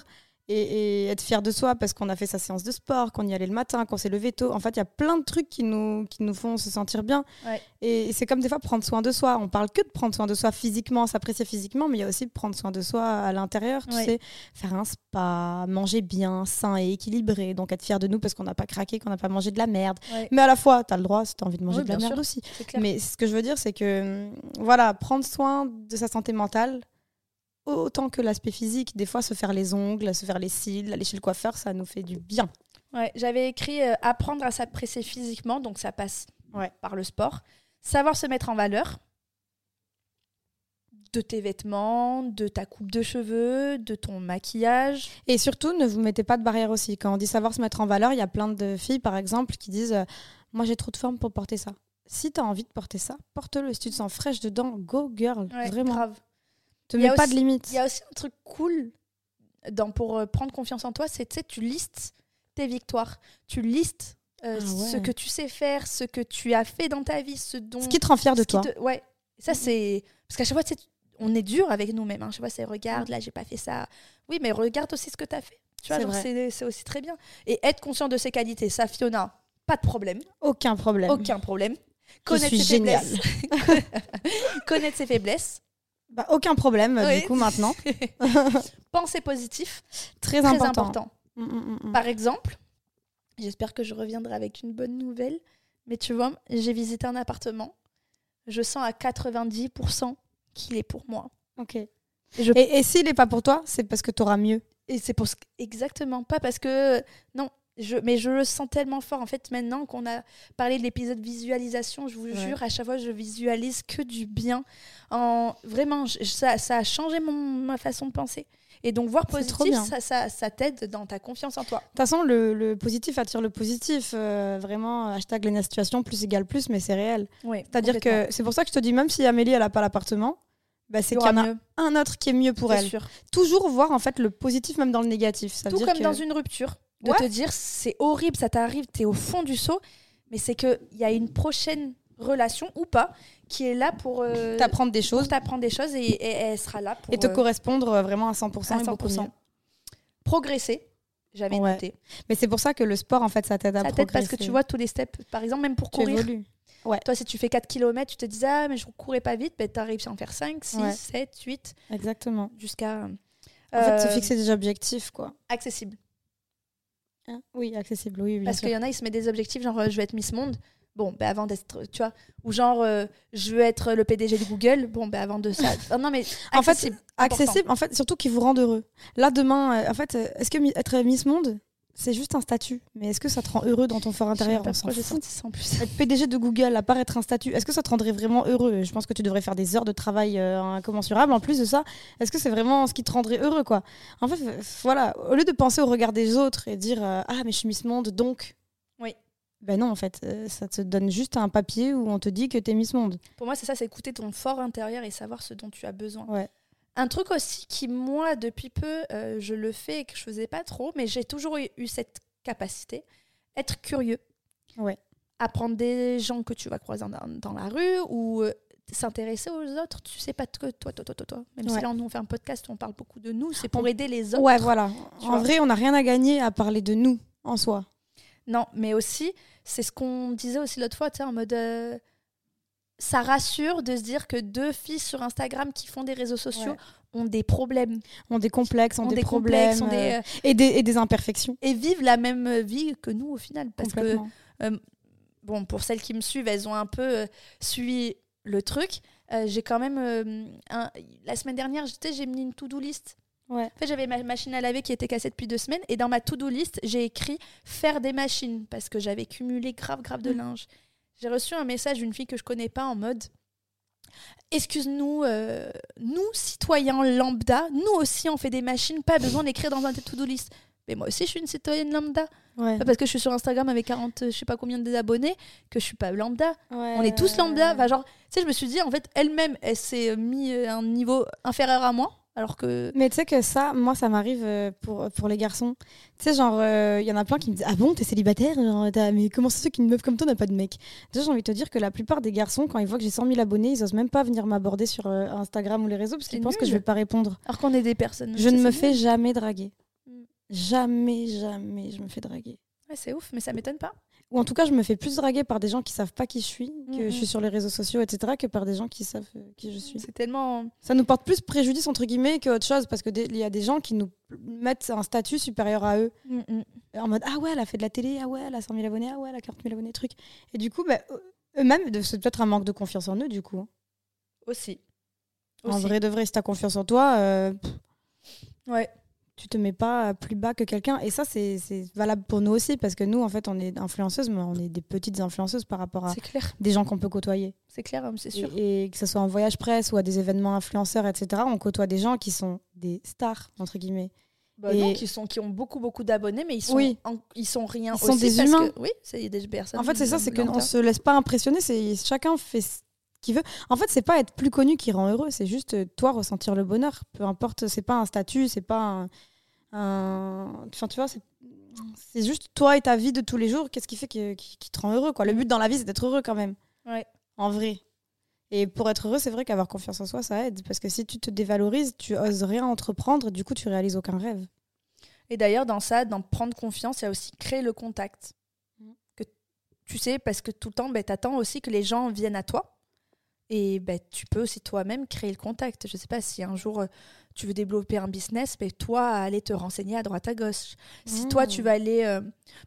et, et être fier de soi parce qu'on a fait sa séance de sport, qu'on y allait le matin, qu'on s'est levé tôt. En fait, il y a plein de trucs qui nous, qui nous font se sentir bien. Ouais. Et c'est comme des fois prendre soin de soi. On parle que de prendre soin de soi physiquement, s'apprécier physiquement, mais il y a aussi de prendre soin de soi à l'intérieur. Tu Ouais. sais, faire un spa, manger bien, sain et équilibré. Donc être fier de nous parce qu'on n'a pas craqué, qu'on n'a pas mangé de la merde. Ouais, Mais à la fois, tu as le droit si tu as envie de manger Oui, de la merde sûr. aussi. Mais ce que je veux dire, c'est que voilà, prendre soin de sa santé mentale, autant que l'aspect physique, des fois se faire les ongles, se faire les cils, aller chez le coiffeur, ça nous fait du bien. Ouais, j'avais écrit euh, apprendre à s'apprécier physiquement, donc ça passe Ouais. par le sport. Savoir se mettre en valeur de tes vêtements, de ta coupe de cheveux, de ton maquillage. Et surtout, ne vous mettez pas de barrière aussi. Quand on dit savoir se mettre en valeur, il y a plein de filles, par exemple, qui disent euh, Moi, j'ai trop de forme pour porter ça. Si tu as envie de porter ça, porte-le. Si tu te sens fraîche dedans, go girl. Ouais, Vraiment. grave. Te Il y a mets pas aussi- de limite. Il y a aussi un truc cool dans, pour euh, prendre confiance en toi, c'est sais, tu listes tes victoires. Tu listes euh, Ah ouais. ce que tu sais faire, ce que tu as fait dans ta vie, ce dont... Ce qui te rend fier de toi. te- Ouais. Ça, Mhm. c'est... Parce qu'à chaque fois, tu on est dur avec nous-mêmes. Hein. Chaque fois, c'est regarde, là, j'ai pas fait ça. Oui, mais regarde aussi ce que tu as fait. Tu vois, C'est aussi très bien. Et être conscient de ses qualités, ça, Fiona, pas de problème. Aucun problème. Aucun problème. Je suis ses faiblesses. <laughs> Connaître ses faiblesses. Bah, aucun problème, Oui. du coup, maintenant. <laughs> Penser positif. Très, Très important. important. Mm, mm, mm. Par exemple, j'espère que je reviendrai avec une bonne nouvelle, mais tu vois, j'ai visité un appartement. Je sens à 90% qu'il est pour moi. Ok. Et, je- Et, et s'il n'est pas pour toi, c'est parce que tu auras mieux. et c'est pour ce exactement pas parce que non, je, mais je le sens tellement fort en fait maintenant qu'on a parlé de l'épisode visualisation. Je vous Ouais. jure, à chaque fois je visualise que du bien. En vraiment, je- ça, ça a changé mon, ma façon de penser. Et donc voir positif, ça, ça, ça t'aide dans ta confiance en toi. De toute façon, le, le positif attire le positif. euh, vraiment, hashtag Léna Situation, plus égale plus, mais c'est réel. C'est-à-dire que c'est pour ça que je te dis, même si Amélie, elle n'a pas l'appartement, bah, c'est qu'il y en a mieux, un autre qui est mieux pour elle. sûr. Toujours voir en fait le positif, même dans le négatif. Ça veut Tout dire comme que- dans une rupture, de Ouais. te dire c'est horrible, ça t'arrive, t'es au fond du seau, mais c'est qu'il y a une prochaine relation ou pas qui est là pour euh, t'apprendre des choses t'apprendre des choses et, et elle sera là pour et te euh, correspondre euh, vraiment à 100%, à et beaucoup 100%. mieux. progresser. J'avais Ouais. noté. Mais c'est pour ça que le sport, en fait, ça t'aide à Ça progresser. t'aide parce que tu vois tous les steps, par exemple, même pour tu courir. évolues. Toi, si tu fais 4 km, tu te dis Ah, mais je courais pas vite, ben, tu à en faire 5, 6, Ouais. 7, 8, Exactement. jusqu'à. En fait, se euh, fixer des objectifs, quoi. accessible. Hein oui, accessible, oui, bien Parce qu'il y en a, ils se mettent des objectifs, genre euh, je veux être Miss Monde. Bon, ben avant d'être, tu vois, ou genre euh, je veux être le PDG de Google. Bon, ben avant de ça. Ah, <laughs> non, mais En fait, accessible, important. en fait, surtout qui vous rendent heureux. Là, demain, euh, en fait, euh, est-ce que être Miss Monde, c'est juste un statut. Mais est-ce que ça te rend heureux dans ton fort intérieur Je On sais s'en pas fout. ça en plus. Être PDG de Google, être un statut, est-ce que ça te rendrait vraiment heureux? Je pense que tu devrais faire des heures de travail euh, incommensurables. En plus de ça, est-ce que c'est vraiment ce qui te rendrait heureux quoi? En fait, voilà, au lieu de penser au regard des autres et dire euh, ah mais je suis Miss Monde donc. Oui. Ben non en fait, euh, ça te donne juste un papier où on te dit que t'es Miss Monde. Pour moi, c'est ça, c'est écouter ton fort intérieur et savoir ce dont tu as besoin. Ouais. Un truc aussi qui, moi, depuis peu, euh, je le fais et que je faisais pas trop, mais j'ai toujours eu, eu cette capacité, être curieux. Ouais. Apprendre des gens que tu vas croiser dans, dans la rue ou euh, s'intéresser aux autres. Tu sais pas que toi, toi, toi, toi, toi. Même Ouais. si là, on fait un podcast où on parle beaucoup de nous, c'est pour aider les autres. Ouais voilà. En vois. vrai, on n'a rien à gagner à parler de nous en soi. Non, mais aussi, c'est ce qu'on disait aussi l'autre fois, tu sais, en mode. euh, ça rassure de se dire que deux filles sur Instagram qui font des réseaux sociaux Ouais. ont des problèmes, On des complexes, on, ont des, des problèmes complexes, ont des, euh, euh, et, des, et des imperfections. et vivent la même euh, vie que nous au final. Parce que, Complètement. bon, pour celles qui me suivent, elles ont un peu euh, suivi le truc. Euh, j'ai quand même. euh, un- la semaine dernière, j'ai mis une to-do list. Ouais. En fait, j'avais ma machine à laver qui était cassée depuis deux semaines. Et dans ma to-do list, j'ai écrit faire des machines parce que j'avais cumulé grave, grave de Mm. linge. J'ai reçu un message d'une fille que je connais pas en mode Excuse-nous, euh, nous, citoyens lambda, nous aussi, on fait des machines, pas besoin d'écrire dans un to-do list. Mais moi aussi, je suis une citoyenne lambda. Ouais. Pas parce que je suis sur Instagram avec 40, euh, je sais pas combien d'abonnés, que je suis pas lambda. Ouais, On est tous lambda. Enfin, genre, tu sais, je me suis dit, en fait, elle-même, elle s'est mis euh, à un niveau inférieur à moi. Alors que. Mais tu sais que ça, moi, ça m'arrive euh, pour, pour les garçons. Tu sais, genre, il y en a plein qui me disent Ah bon, t'es célibataire? Genre, Mais comment c'est qu'une meuf comme toi n'a pas de mec Déjà, j'ai envie de te dire que la plupart des garçons, quand ils voient que j'ai 100 000 abonnés, ils osent même pas venir m'aborder sur euh, Instagram ou les réseaux parce qu'ils pensent que je vais pas répondre. Alors qu'on est des personnes. Je ne me fais jamais draguer. Mm. Jamais, jamais je me fais draguer. Ouais, c'est ouf, mais ça m'étonne pas. Ou en tout cas, je me fais plus draguer par des gens qui savent pas qui je suis, que Mhm. je suis sur les réseaux sociaux, etc., que par des gens qui savent euh, qui je suis. C'est tellement. Ça nous porte plus préjudice, entre guillemets, qu'autre chose, parce qu'il y a des gens qui nous mettent un statut supérieur à eux. Mm, mm. en mode ah ouais elle a fait de la télé ah ouais elle a 100 000 abonnés ah ouais elle a 40 000 abonnés truc et du coup bah, eux-mêmes de- c'est peut-être un manque de confiance en eux du coup hein. Aussi. en vrai de vrai si t'as confiance en toi euh, Ouais. Tu te mets pas plus bas que quelqu'un et ça c'est valable pour nous aussi parce que nous en fait on est influenceuses mais on est des petites influenceuses par rapport à clair. des gens qu'on peut côtoyer C'est clair, c'est sûr. et, et que ce soit en voyage presse ou à des événements influenceurs etc on côtoie des gens qui sont des stars entre guillemets Bah Et- non, qui, sont, qui ont beaucoup, beaucoup d'abonnés, mais ils sont, Oui. en- ils sont rien Ils sont des parce humains. que- oui, c'est des personnes. En fait, c'est ça, c'est qu'on se laisse pas impressionner. Chacun fait ce qu'il veut. En fait, c'est pas être plus connu qui rend heureux. C'est juste euh, toi ressentir le bonheur. Peu importe, c'est pas un statut, c'est pas un. un- Enfin, tu vois, c'est c'est juste toi et ta vie de tous les jours. Qu'est-ce qui fait que, qui, qui te rend heureux quoi Le but dans la vie, c'est d'être heureux quand même. Ouais. En vrai. Et pour être heureux, c'est vrai qu'avoir confiance en soi, ça aide. Parce que si tu te dévalorises, tu oses rien entreprendre. Du coup, tu réalises aucun rêve. Et d'ailleurs, dans ça, dans prendre confiance, il y a aussi créer le contact. Mm. Que tu sais, parce que tout le temps, ben, tu attends aussi que les gens viennent à toi. Et ben, tu peux aussi toi-même créer le contact. Je sais pas si un jour euh, tu veux développer un business, ben, toi, aller te renseigner à droite à gauche. Si toi, tu vas aller, euh,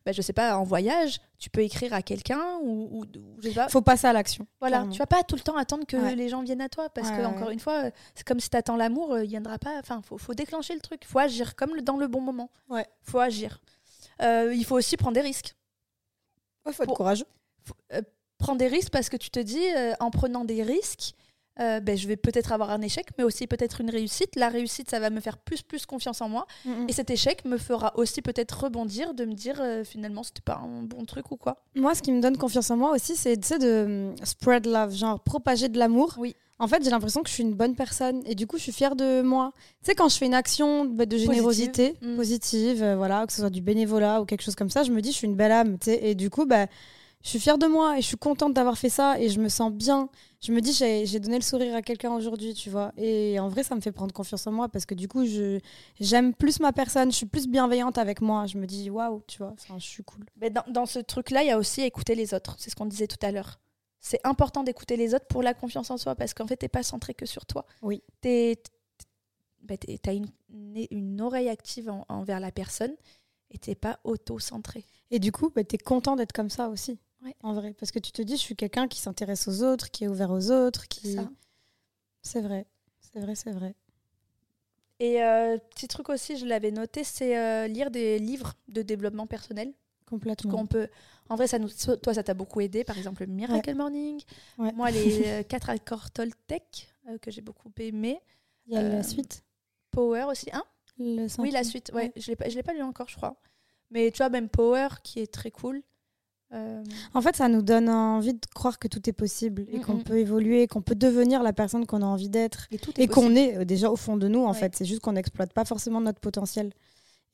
ben, je sais pas, en voyage, tu peux écrire à quelqu'un ou, ou, ou je sais pas. Faut passer à l'action. Voilà, clairement. tu vas pas tout le temps attendre que Ouais. les gens viennent à toi parce Ouais, que ouais. encore une fois, euh, c'est comme si t'attends l'amour, euh, il viendra pas. Enfin, faut, faut déclencher le truc, faut agir comme le- dans le bon moment. Ouais. Faut agir. Euh, il faut aussi prendre des risques. Ouais, faut être Pour- courageux. Prendre des risques parce que tu te dis, euh, en prenant des risques, euh, ben, je vais peut-être avoir un échec, mais aussi peut-être une réussite. La réussite, ça va me faire plus plus confiance en moi, Mm, et cet échec me fera aussi peut-être rebondir, de me dire euh, finalement c'était pas un bon truc ou quoi. Moi, ce qui me donne confiance en moi aussi, c'est de hum, spread love, genre propager de l'amour. Oui. En fait, j'ai l'impression que je suis une bonne personne et du coup, je suis fière de moi. Tu sais, quand je fais une action bah, de générosité Mm. positive, euh, voilà, que ce soit du bénévolat ou quelque chose comme ça, je me dis, je suis une belle âme, tu sais. Et du coup, bah, je suis fière de moi et je suis contente d'avoir fait ça et je me sens bien. Je me dis, j'ai donné le sourire à quelqu'un aujourd'hui, tu vois. Et en vrai, ça me fait prendre confiance en moi parce que du coup, j'aime plus ma personne, je suis plus bienveillante avec moi. Je me dis, waouh, tu vois, enfin, je suis cool. Mais dans, dans ce truc-là, il y a aussi écouter les autres. C'est ce qu'on disait tout à l'heure. C'est important d'écouter les autres pour la confiance en soi parce qu'en fait, t'es pas centré que sur toi. Oui. T'es, bah, t'as une, une, une oreille active en- envers la personne et t'es pas auto-centré. Et du coup, bah, tu es content d'être comme ça aussi. Ouais. En vrai. Parce que tu te dis, je suis quelqu'un qui s'intéresse aux autres, qui est ouvert aux autres. qui C'est vrai. C'est vrai, c'est vrai. Et euh, petit truc aussi, je l'avais noté, c'est euh, lire des livres de développement personnel. Complètement. Qu'on peut... En vrai, ça nous... toi, ça t'a beaucoup aidé. Par exemple, Miracle Morning. Ouais. Moi, les <laughs> 4 accords Toltec, que j'ai beaucoup aimé. Il y a la suite. Power aussi. Hein? Oui, la suite. Ouais, Je ne l'ai pas lu encore, je crois. Mais tu vois, même Power, qui est très cool. Euh, en fait, ça nous donne envie de croire que tout est possible et qu'on peut évoluer, qu'on peut devenir la personne qu'on a envie d'être et, qu'on est euh, déjà au fond de nous. En fait, c'est juste qu'on n'exploite pas forcément notre potentiel.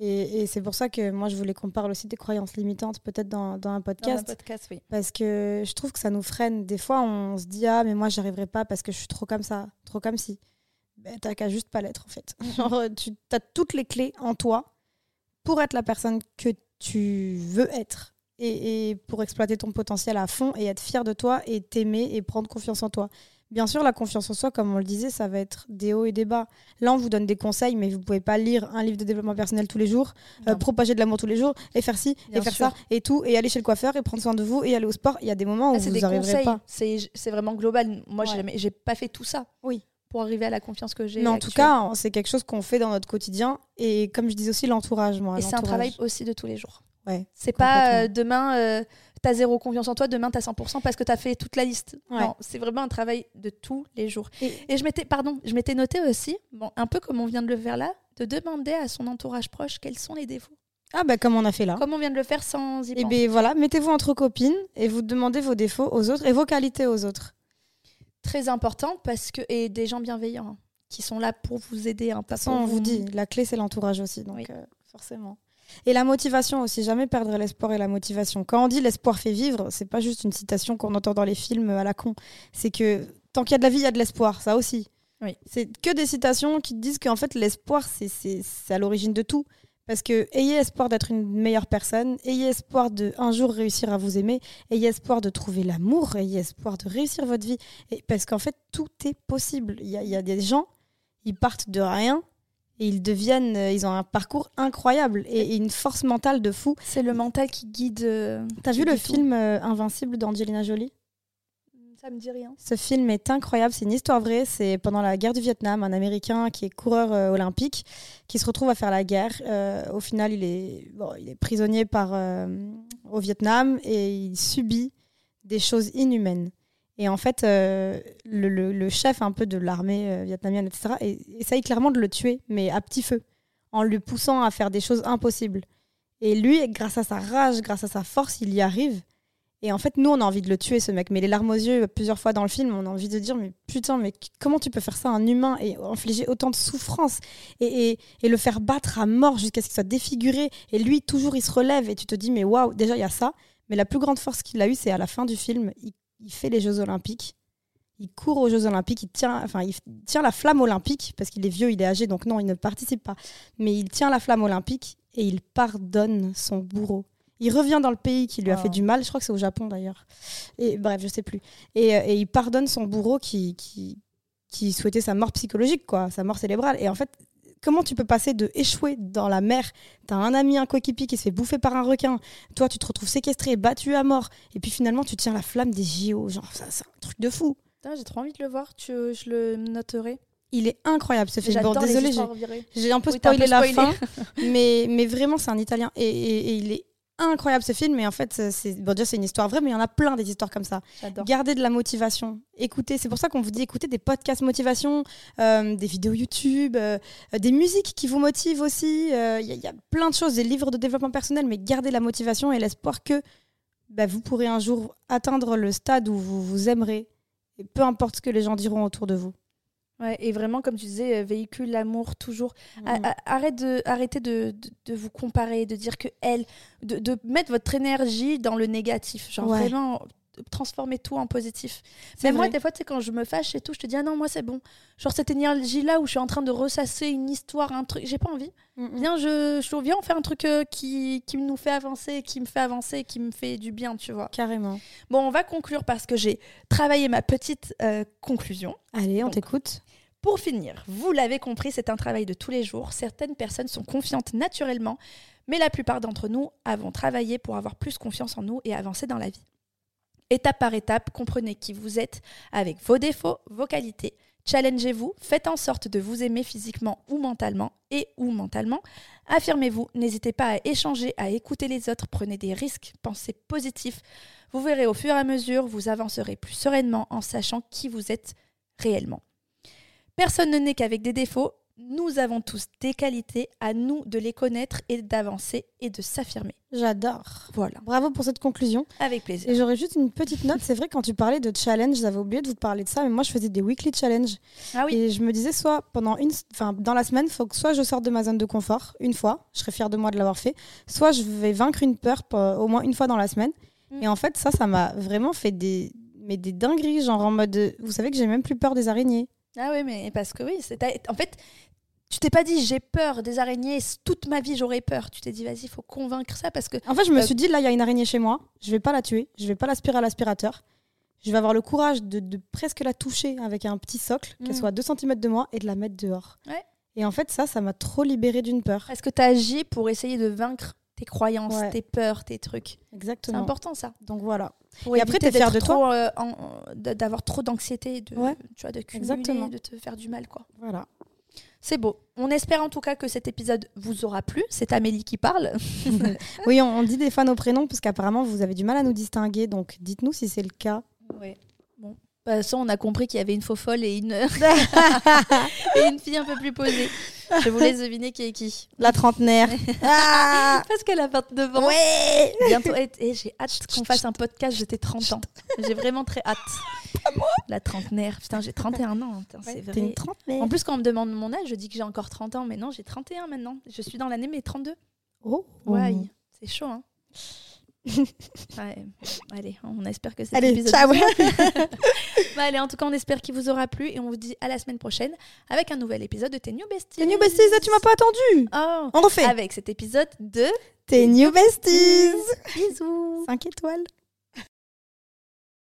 Et, c'est pour ça que moi, je voulais qu'on parle aussi des croyances limitantes, peut-être dans, un podcast. podcast oui. Parce que je trouve que ça nous freine. Des fois, on se dit Ah, mais moi, j'arriverai pas parce que je suis trop comme ça, trop comme si. Ben, t'as qu'à juste pas l'être, en fait. <laughs> Genre, tu as toutes les clés en toi pour être la personne que tu veux être et, pour exploiter ton potentiel à fond et être fier de toi et t'aimer et prendre confiance en toi. Bien sûr, la confiance en soi, comme on le disait, ça va être des hauts et des bas. Là, on vous donne des conseils, mais vous pouvez pas lire un livre de développement personnel tous les jours, euh, propager de l'amour tous les jours, et faire ci, et faire ça, et tout, et aller chez le coiffeur, et prendre soin de vous, et aller au sport. Il y a des moments où ah, vous n'arriverez pas. C'est vraiment global. Moi, je j'ai pas fait tout ça. Oui. Pour arriver à la confiance que j'ai. Mais en tout cas, c'est quelque chose qu'on fait dans notre quotidien. Et comme je dis aussi, l'entourage. Et c'est un travail aussi de tous les jours. C'est pas euh, demain, euh, tu as zéro confiance en toi, demain tu as 100% parce que tu as fait toute la liste. Non, c'est vraiment un travail de tous les jours. Et, je m'étais, pardon, je m'étais noté aussi, bon, un peu comme on vient de le faire là, de demander à son entourage proche quels sont les défauts. Ah bah comme on a fait là. Comme on vient de le faire sans y Et bien voilà, mettez-vous entre copines et vous demandez vos défauts aux autres et vos qualités aux autres. Très important parce que et des gens bienveillants hein, qui sont là pour vous aider. Hein, pas on vous dit, la clé c'est l'entourage aussi, donc euh, forcément. Et la motivation aussi, jamais perdre l'espoir et la motivation. Quand on dit l'espoir fait vivre, c'est pas juste une citation qu'on entend dans les films à la con. C'est que tant qu'il y a de la vie, il y a de l'espoir, ça aussi. Oui. C'est que des citations qui disent qu'en fait l'espoir, c'est à l'origine de tout. Parce que ayez espoir d'être une meilleure personne, ayez espoir de un jour réussir à vous aimer, ayez espoir de trouver l'amour, ayez espoir de réussir votre vie. Et parce qu'en fait, tout est possible. Il y, y a, des gens, ils partent de rien et ils deviennent, euh, ils ont un parcours incroyable et, une force mentale de fou. C'est le mental qui guide. Euh, T'as vu le film euh, Invincible d'Angelina Jolie? Ça me dit rien. Ce film est incroyable, c'est une histoire vraie. C'est pendant la guerre du Vietnam, un Américain qui est coureur olympique, qui se retrouve à faire la guerre. au final, il est, il est prisonnier par, au Vietnam et il subit des choses inhumaines. Et en fait, euh, le, chef un peu de l'armée euh, vietnamienne, etc., essaye clairement de le tuer, mais à petit feu, en lui poussant à faire des choses impossibles. Et lui, grâce à sa rage, grâce à sa force, il y arrive. Et en fait, nous, on a envie de le tuer, ce mec. Mais les larmes aux yeux, plusieurs fois dans le film, on a envie de dire, mais putain, mais comment tu peux faire ça à un humain et infliger autant de souffrance et, et, le faire battre à mort jusqu'à ce qu'il soit défiguré Et lui, toujours, il se relève et tu te dis, mais waouh, déjà, il y a ça. Mais la plus grande force qu'il a eue, c'est à la fin du film, il il fait les Jeux Olympiques. Il court aux Jeux Olympiques, il tient, enfin, il tient la flamme olympique, parce qu'il est vieux, il est âgé, donc non, il ne participe pas. Mais il tient la flamme olympique et il pardonne son bourreau. Il revient dans le pays qui lui a fait du mal, je crois que c'est au Japon d'ailleurs. Et bref, je sais plus. Et, euh, et il pardonne son bourreau qui, qui, qui souhaitait sa mort psychologique, quoi, sa mort cérébrale. Et en fait, comment tu peux passer de échouer dans la mer, t'as un ami, un coéquipier qui se fait bouffer par un requin, toi tu te retrouves séquestré, battu à mort, et puis finalement tu tiens la flamme des JO, genre ça c'est un truc de fou. J'ai trop envie de le voir, tu, je le noterai. Il est incroyable ce film. Bon, désolé, j'ai un peu spoilé la fin, <laughs> mais, mais vraiment c'est un italien et, et, il est incroyable ce film, mais en fait, c'est bon, c'est une histoire vraie, mais il y en a plein des histoires comme ça. Gardez de la motivation, écoutez. C'est pour ça qu'on vous dit écoutez des podcasts motivation, euh, des vidéos YouTube, euh, des musiques qui vous motivent aussi. Euh, il y, a plein de choses, des livres de développement personnel, mais gardez la motivation et l'espoir que bah, vous pourrez un jour atteindre le stade où vous vous aimerez, et peu importe ce que les gens diront autour de vous. Ouais, et vraiment, comme tu disais, euh, véhicule l'amour toujours. Mm. Arrête de, arrêtez de, de, vous comparer, de dire que elle, de, de, mettre votre énergie dans le négatif. Genre vraiment transformer tout en positif. Mais moi, des fois, tu sais, quand je me fâche et tout, je te dis, ah non, moi, c'est bon. Genre, cette énergie-là où je suis en train de ressasser une histoire, un truc, j'ai pas envie. Viens, je, je, viens, on fait un truc euh, qui, qui nous fait avancer, qui me fait avancer, qui me fait du bien, tu vois. Carrément. Bon, on va conclure parce que j'ai travaillé ma petite euh, conclusion. Allez, on t'écoute. Pour finir, vous l'avez compris, c'est un travail de tous les jours. Certaines personnes sont confiantes naturellement, mais la plupart d'entre nous avons travaillé pour avoir plus confiance en nous et avancer dans la vie. Étape par étape, comprenez qui vous êtes avec vos défauts, vos qualités. Challengez-vous, faites en sorte de vous aimer physiquement ou mentalement et ou mentalement. Affirmez-vous, n'hésitez pas à échanger, à écouter les autres, prenez des risques, pensez positif. Vous verrez au fur et à mesure, vous avancerez plus sereinement en sachant qui vous êtes réellement. Personne ne naît qu'avec des défauts, nous avons tous des qualités, à nous de les connaître et d'avancer et de s'affirmer. J'adore. Voilà. Bravo pour cette conclusion. Avec plaisir. Et j'aurais juste une petite note. C'est vrai, quand tu parlais de challenge, j'avais oublié de vous parler de ça, mais moi, je faisais des weekly challenges. Ah oui. Et je me disais, soit pendant une, enfin, dans la semaine, faut que soit je sorte de ma zone de confort une fois, je serais fière de moi de l'avoir fait, soit je vais vaincre une peur pour- au moins une fois dans la semaine. Mm. Et en fait, ça, ça m'a vraiment fait des, mais des dingueries, genre en mode, vous savez que j'ai même plus peur des araignées. Ah oui, mais parce que oui, c'est en fait, tu t'es pas dit j'ai peur des araignées, toute ma vie j'aurais peur. Tu t'es dit vas-y, il faut convaincre ça parce que En fait, je me Euh, suis dit, là, il y a une araignée chez moi, je vais pas la tuer, je vais pas l'aspirer à l'aspirateur. Je vais avoir le courage de, de presque la toucher avec un petit socle, qu'elle Mm. soit à 2 cm de moi, et de la mettre dehors. Ouais. Et en fait, ça, ça m'a trop libérée d'une peur. est-ce que tu agis pour essayer de vaincre tes croyances, Ouais. tes peurs, tes trucs? C'est Exactement. important ça. Donc voilà. Pour Et après, t'es d'être de toi? trop, euh, en- de- d'avoir trop d'anxiété, de, Ouais. tu vois, de cumuler, Exactement. de te faire du mal quoi. Voilà. C'est beau. On espère en tout cas que cet épisode vous aura plu. C'est Amélie qui parle. <laughs> Oui, on, on dit des fois nos prénoms parce qu'apparemment vous avez du mal à nous distinguer, donc dites-nous si c'est le cas. Ouais. Toute façon, on a compris qu'il y avait une faux folle et une... <laughs> <laughs> et une fille un peu plus posée. Je vous laisse deviner qui est qui. La trentenaire. <laughs> ah Parce qu'elle a 29 ans. ouais Bientôt. Et, et j'ai hâte qu'on fasse un podcast. J'étais 30 ans. J'ai vraiment très hâte. La trentenaire. Putain, j'ai 31 ans. Putain, c'est T'es vrai. une trentenaire. En plus, quand on me demande mon âge, je dis que j'ai encore 30 ans. Mais non, j'ai 31 maintenant. Je suis dans l'année, mais 32. Oh. Ouais, c'est chaud, hein. Ouais. Allez, on espère que cet Allez, épisode ciao. vous aura plu. <laughs> Bah, allez, en tout cas, on espère qu'il vous aura plu et on vous dit à la semaine prochaine avec un nouvel épisode de Tes New Besties. Tes New Besties, ah, tu m'as pas attendu Oh, On refait. avec cet épisode de Tes New Besties Bisous. 5 étoiles.